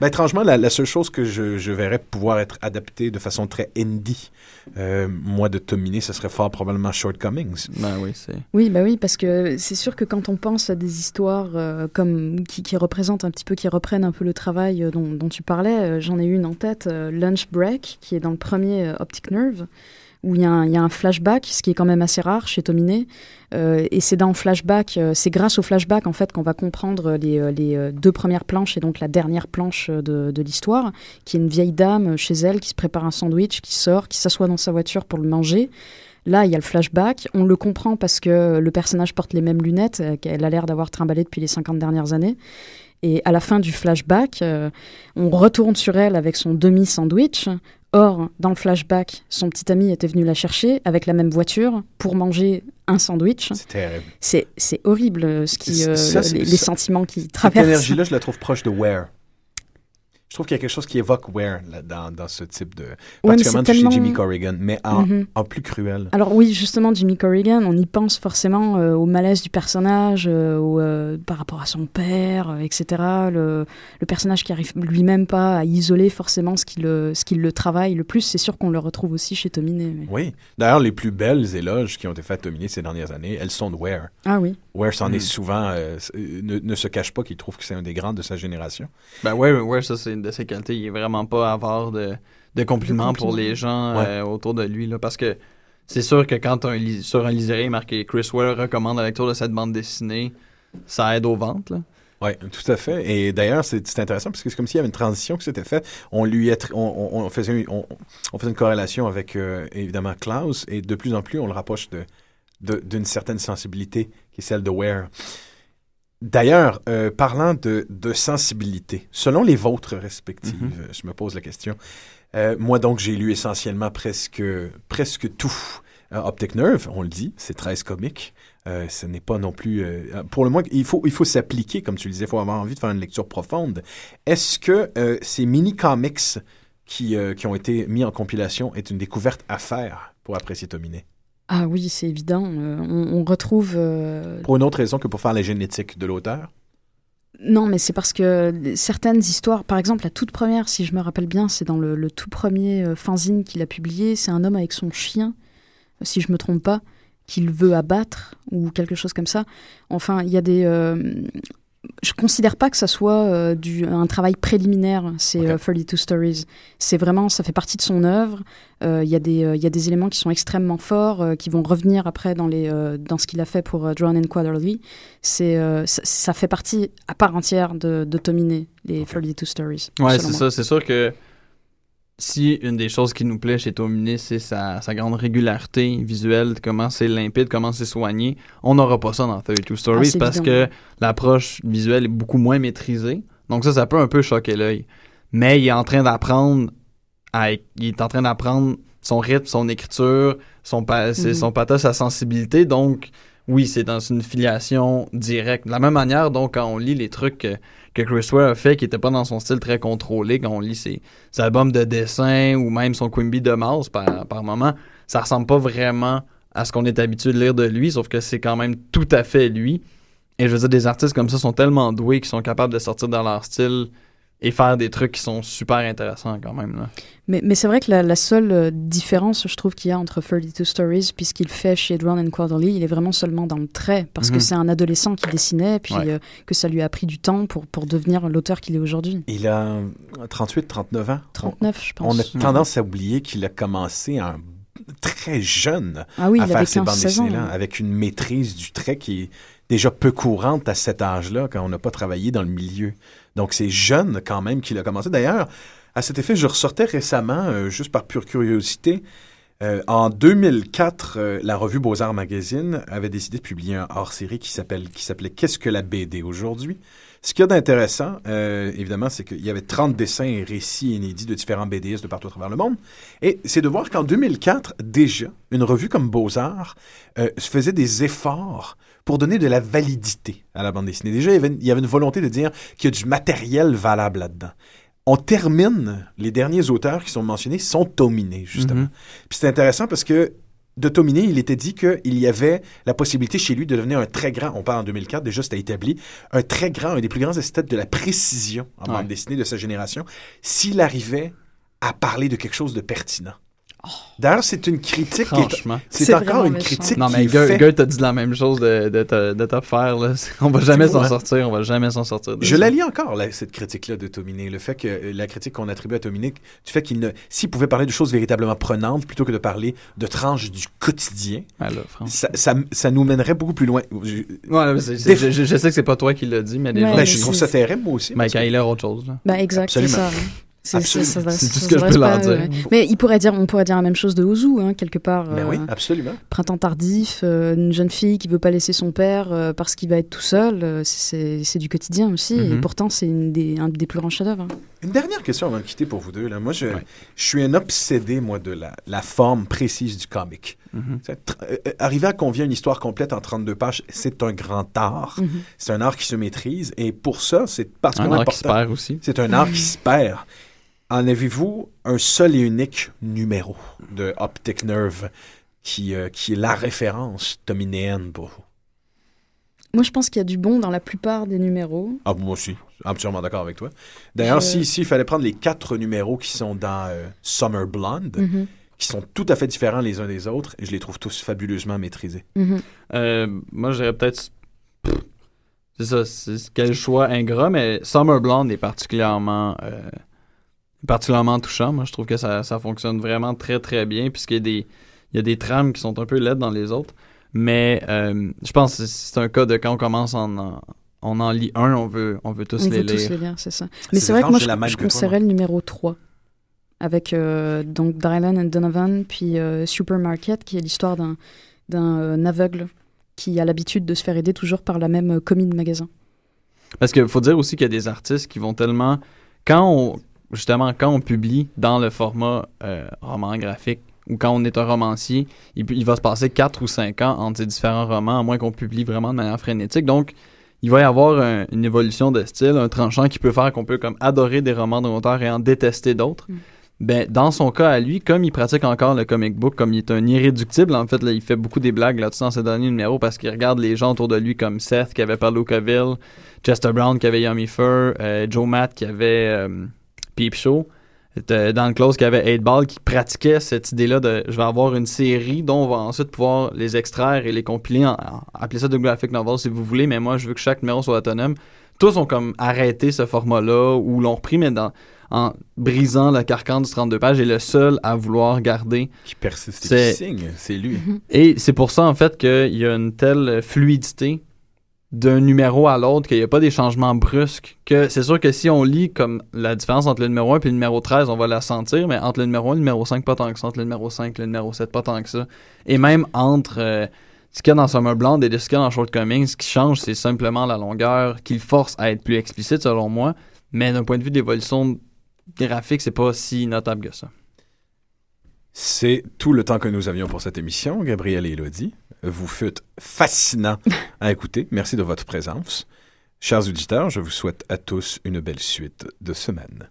Ben, étrangement, la, la seule chose que je, je verrais pouvoir être adaptée de façon très indie, euh, moi, de Tomini, ce serait fort probablement Shortcomings. Ben oui, c'est. Oui, bah oui, parce que c'est sûr que quand on pense à des histoires euh, comme qui, qui représentent un petit peu, qui reprennent un peu le travail euh, dont, dont tu parlais, euh, j'en ai une en tête, euh, Lunch Break, qui est dans le premier euh, Optic Nerve, où il y, a un- flashback, ce qui est quand même assez rare chez Tominé. Euh, et c'est dans flashback, euh, c'est grâce au flashback en fait qu'on va comprendre les, euh, deux premières planches et donc la dernière planche de, de l'histoire, qui est une vieille dame chez elle qui se prépare un sandwich, qui sort, qui s'assoit dans sa voiture pour le manger. Là, il y a le flashback. On le comprend parce que le personnage porte les mêmes lunettes qu'elle a l'air d'avoir trimballé depuis les 50 dernières années. Et à la fin du flashback, on retourne sur elle avec son demi-sandwich. Or, dans le flashback, son petit ami était venu la chercher avec la même voiture pour manger un sandwich. C'est terrible. C'est horrible euh, ce qui, euh, ça, les, les sentiments qui Cette traversent. énergie-là, je la trouve proche de Where. Je trouve qu'il y a quelque chose qui évoque Ware là, dans, dans ce type de. Particulièrement chez tellement- Jimmy Corrigan, mais en, Mhm. en plus cruel. Alors oui, justement, Jimmy Corrigan, on y pense forcément euh, au malaise du personnage, euh, au, euh, par rapport à son père, euh, etc. Le, le personnage qui arrive lui-même pas à isoler forcément ce qui le, ce qui le travaille le plus, c'est sûr qu'on le retrouve aussi chez Tominé. mais- Oui. D'ailleurs, les plus belles éloges qui ont été faites à Tomine ces dernières années, elles sont de Ware. Ah oui. Ware s'en Mm. est souvent. euh, s- euh, ne, ne se cache pas qu'il trouve que c'est un des grands de sa génération. Ben ouais, ouais, ça c'est de ses qualités. Il est vraiment pas avare de, de compliments pour les gens Ouais. euh, autour de lui. Là, parce que c'est sûr que quand un, sur un liseré marqué Chris Ware recommande la lecture de cette bande dessinée, ça aide aux ventes. Là. Oui, tout à fait. Et d'ailleurs, c'est intéressant parce que c'est comme s'il y avait une transition qui s'était faite. On lui on, faisait, une- on, on faisait une corrélation avec euh, évidemment Klaus et de plus en plus on le rapproche de de- d'une certaine sensibilité qui est celle de Ware. D'ailleurs, euh, parlant de, de sensibilité, selon les vôtres respectives, Mhm. euh, je me pose la question. Euh, moi, donc, j'ai lu essentiellement presque, presque tout. Euh, Optic Nerve, on le dit, c'est 13 comiques. Euh, ce n'est pas non plus... euh, pour le moins, il faut, il faut s'appliquer, comme tu le disais, il faut avoir envie de faire une lecture profonde. Est-ce que euh, ces mini-comics qui, qui ont été mis en compilation est une découverte à faire pour apprécier Tominé? Ah oui, c'est évident. Euh, on, on retrouve. euh, Pour une autre raison que pour faire la génétique de l'auteur? Non, mais c'est parce que certaines histoires, par exemple, la toute première, si je me rappelle bien, c'est dans le, le tout premier euh, fanzine qu'il a publié. C'est un homme avec son chien, euh, si je me trompe pas, qu'il veut abattre ou quelque chose comme ça. Enfin, il y a des. Euh, je considère pas que ça soit euh, du, un travail préliminaire, c'est Ok. euh, 32 Stories. C'est vraiment, ça fait partie de son œuvre. Euh, Il y, a des, euh, il y a des éléments qui sont extrêmement forts, euh, qui vont revenir après dans, les, euh, dans ce qu'il a fait pour euh, Drawn and Quarterly. C'est, euh, ça, ça fait partie à part entière de, de Tominé, les Ok. 32 Stories. Ouais, c'est ça. C'est sûr que si une des choses qui nous plaît chez Tominé, c'est sa, sa grande régularité visuelle, comment c'est limpide, comment c'est soigné, on n'aura pas ça dans 32 Stories Ah, parce évident. que l'approche visuelle est beaucoup moins maîtrisée. Donc ça, ça peut un peu choquer l'œil. Mais il est en train d'apprendre à, il est en train d'apprendre son rythme, son écriture, son, pa- Mhm. son pathos, sa sensibilité. Donc, oui, c'est dans une filiation directe. De la même manière, donc, quand on lit les trucs que, Chris Ware a fait, qui n'étaient pas dans son style très contrôlé, quand on lit ses, ses albums de dessin ou même son Quimby de Mouse par, par moment, ça ressemble pas vraiment à ce qu'on est habitué de lire de lui, sauf que c'est quand même tout à fait lui. Et je veux dire, des artistes comme ça sont tellement doués qu'ils sont capables de sortir dans leur style et faire des trucs qui sont super intéressants quand même. Là. Mais, mais c'est vrai que la, la seule euh, différence, je trouve, qu'il y a entre 32 Stories puis ce qu'il fait chez Drawn and Quarterly, il est vraiment seulement dans le trait, parce Mhm. que c'est un adolescent qui dessinait, puis Ouais. euh, que ça lui a pris du temps pour, pour devenir l'auteur qu'il est aujourd'hui. Il a 38, 39 ans? 39, je On pense. a tendance à oublier qu'il a commencé en très jeune Ah oui, à il faire ces bandes 15-16 ans. dessinées-là, avec une maîtrise du trait qui est déjà peu courante à cet âge-là, quand on n'a pas travaillé dans le milieu. Donc, c'est jeune quand même qu'il a commencé. D'ailleurs, à cet effet, je ressortais récemment, euh, juste par pure curiosité, euh, en 2004, euh, la revue Beaux-Arts Magazine avait décidé de publier un hors-série qui s'appelle qui s'appelait Qu'est-ce que la BD aujourd'hui? Ce qu'il y a d'intéressant, évidemment, c'est qu'il y avait 30 dessins et récits inédits de différents BDistes de partout à travers le monde. Et c'est de voir qu'en 2004, déjà, une revue comme Beaux-Arts faisait des efforts pour donner de la validité à la bande dessinée. Déjà, il y avait une, il y avait une volonté de dire qu'il y a du matériel valable là-dedans. On termine, les derniers auteurs qui sont mentionnés sont Tominé, justement. Mhm. Puis c'est intéressant parce que de Tominé, il était dit qu'il y avait la possibilité chez lui de devenir un très grand, on parle en 2004, déjà c'était établi, un très grand, un des plus grands esthètes de la précision en Ouais. bande dessinée de sa génération, s'il arrivait à parler de quelque chose de pertinent. D'ailleurs, c'est une critique Franchement. c'est encore une méchant. critique Non, mais faite- Guy t'a dit la même chose de, de, de te faire. Là. On va jamais s'en sortir, on va jamais s'en sortir. de Je ça. la lis encore, là, cette critique-là de Tominé. Le fait que euh, la critique qu'on attribue à Tominé, du fait qu'il ne, s'il pouvait parler de choses véritablement prenantes plutôt que de parler de tranches du quotidien, franchement. ça, ça, ça nous mènerait beaucoup plus loin. Je, Ouais, je, je- je sais que c'est pas toi qui l'as dit, mais des Ouais, gens ben, mais je trouve ça terrible, moi aussi. Mais que- quand il a autre chose. Là. Bah exact, c'est Absolument. ça. hein. C'est C'est tout ce que je peux leur dire. ouais. Mais il pourrait dire, on pourrait dire la même chose de Ozu, hein, quelque part. Euh, oui, absolument. Printemps tardif, euh, une jeune fille qui veut pas laisser son père euh, parce qu'il va être tout seul, euh, c'est c'est du quotidien aussi. Et Mhm. pourtant, c'est une des- un des plus grands chefs-d'œuvre. hein. Une dernière question avant de quitter pour vous deux. Là. Moi, je, Ouais. je suis un obsédé, moi, de la, la forme précise du comic. Mhm. C'est euh, euh, Arriver à convier une histoire complète en 32 pages, c'est un grand art. Mhm. C'est un art qui se maîtrise. Et pour ça, c'est Un particulièrement art qui se important. perd aussi. C'est un art qui se perd. En avez-vous un seul et unique numéro de Optic Nerve qui, euh, qui est la référence dominéenne pour vous? Moi, je pense qu'il y a du bon dans la plupart des numéros. Ah, moi aussi. Absolument d'accord avec toi. D'ailleurs, Je- si, si il fallait prendre les quatre numéros qui sont dans euh, Summer Blonde, Mhm. qui sont tout à fait différents les uns des autres, je les trouve tous fabuleusement maîtrisés. Mhm. Euh, moi, je dirais peut-être. C'est ça, c'est quel choix ingrat, mais Summer Blonde est particulièrement, euh, particulièrement touchant. Moi, je trouve que ça, ça fonctionne vraiment très, très bien, puisqu'il y a des, il y a des trames qui sont un peu laides dans les autres. Mais euh, je pense que c'est un cas de quand on commence en, en- on en lit un, on veut, on veut tous On les veut tous lire. les lire, c'est ça. Mais C'est vrai que moi, je, je conseillerais le numéro 3. Avec euh, donc Dylan and Donovan, puis euh, Supermarket, qui est l'histoire d'un d'un euh, aveugle qui a l'habitude de se faire aider toujours par la même euh, commis de magasin. Parce qu'il faut dire aussi qu'il y a des artistes qui vont tellement. Quand on. Justement, quand on publie dans le format euh, roman graphique ou quand on est un romancier, il, va se passer 4 ou 5 ans entre ces différents romans, à moins qu'on publie vraiment de manière frénétique. Donc, il va y avoir un- une évolution de style, un tranchant qui peut faire qu'on peut comme adorer des romans d'un auteur et en détester d'autres. Mm. Ben, dans son cas à lui, comme il pratique encore le comic book, comme il est un irréductible, en fait, là, il fait beaucoup des blagues là-dessus dans ses derniers numéros parce qu'il regarde les gens autour de lui comme Seth qui avait Paulo Caville, Chester Brown qui avait Yummy Fur, euh, Joe Matt qui avait euh, Peep Show, dans le close qui avait 8 Ball qui pratiquait cette idée-là de je vais avoir une série dont on va ensuite pouvoir les extraire et les compiler, en, en- appelez ça de graphic novel si vous voulez, mais moi je veux que chaque numéro soit autonome. Tous ont comme arrêté ce format-là ou l'ont repris, mais dans, en brisant le carcan du 32 pages et le seul à vouloir garder Qui persiste C'est- signe, c'est lui. et c'est pour ça, en fait, qu'il y a une telle fluidité d'un numéro à l'autre, qu'il n'y a pas des changements brusques. Que c'est sûr que si on lit comme la différence entre le numéro 1 et le numéro 13, on va la sentir, mais entre le numéro 1 et le numéro 5, pas tant que ça. Entre le numéro 5 et le numéro 7, pas tant que ça. Et même entre euh, ce qu'il y a dans Summer Blonde et ce qu'il y a dans Shortcoming, ce qui change, c'est simplement la longueur qui force à être plus explicite, selon moi. Mais d'un point de vue d'évolution graphique, c'est pas si notable que ça. C'est tout le temps que nous avions pour cette émission, Gabriel et Elodie. Vous fûtes fascinants à écouter. Merci de votre présence. Chers auditeurs, je vous souhaite à tous une belle suite de semaine.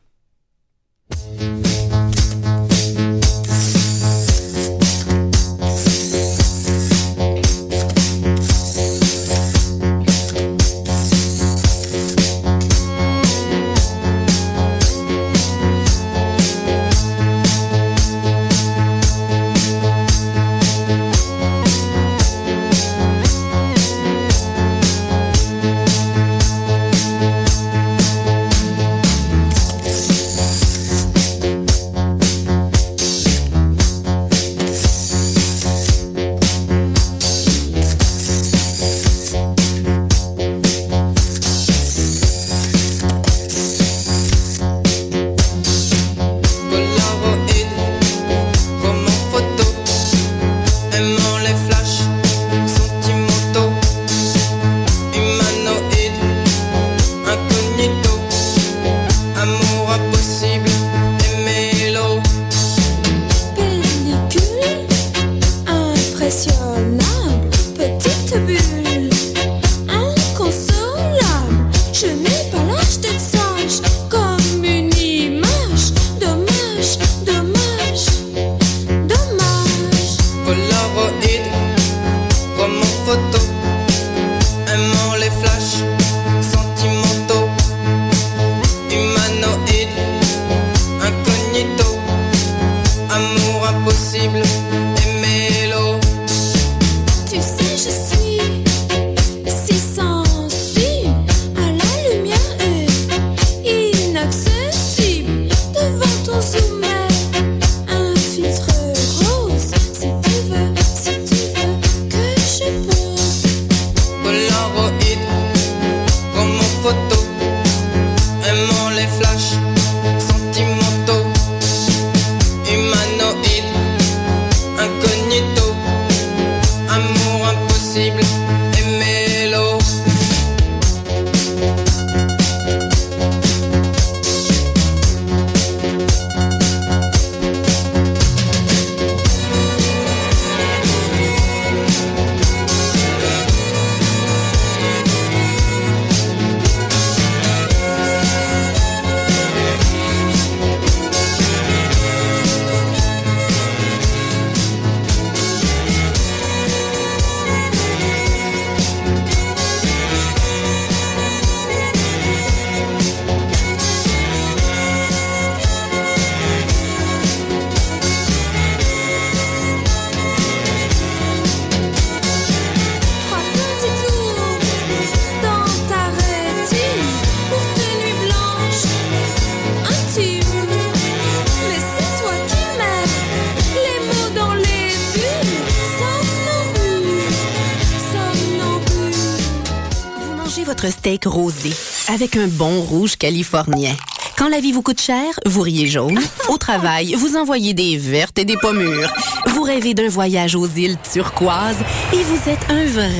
Avec un bon rouge californien. Quand la vie vous coûte cher, vous riez jaune. Au travail, vous envoyez des vertes et des pommures. Vous rêvez d'un voyage aux îles turquoises et vous êtes un vrai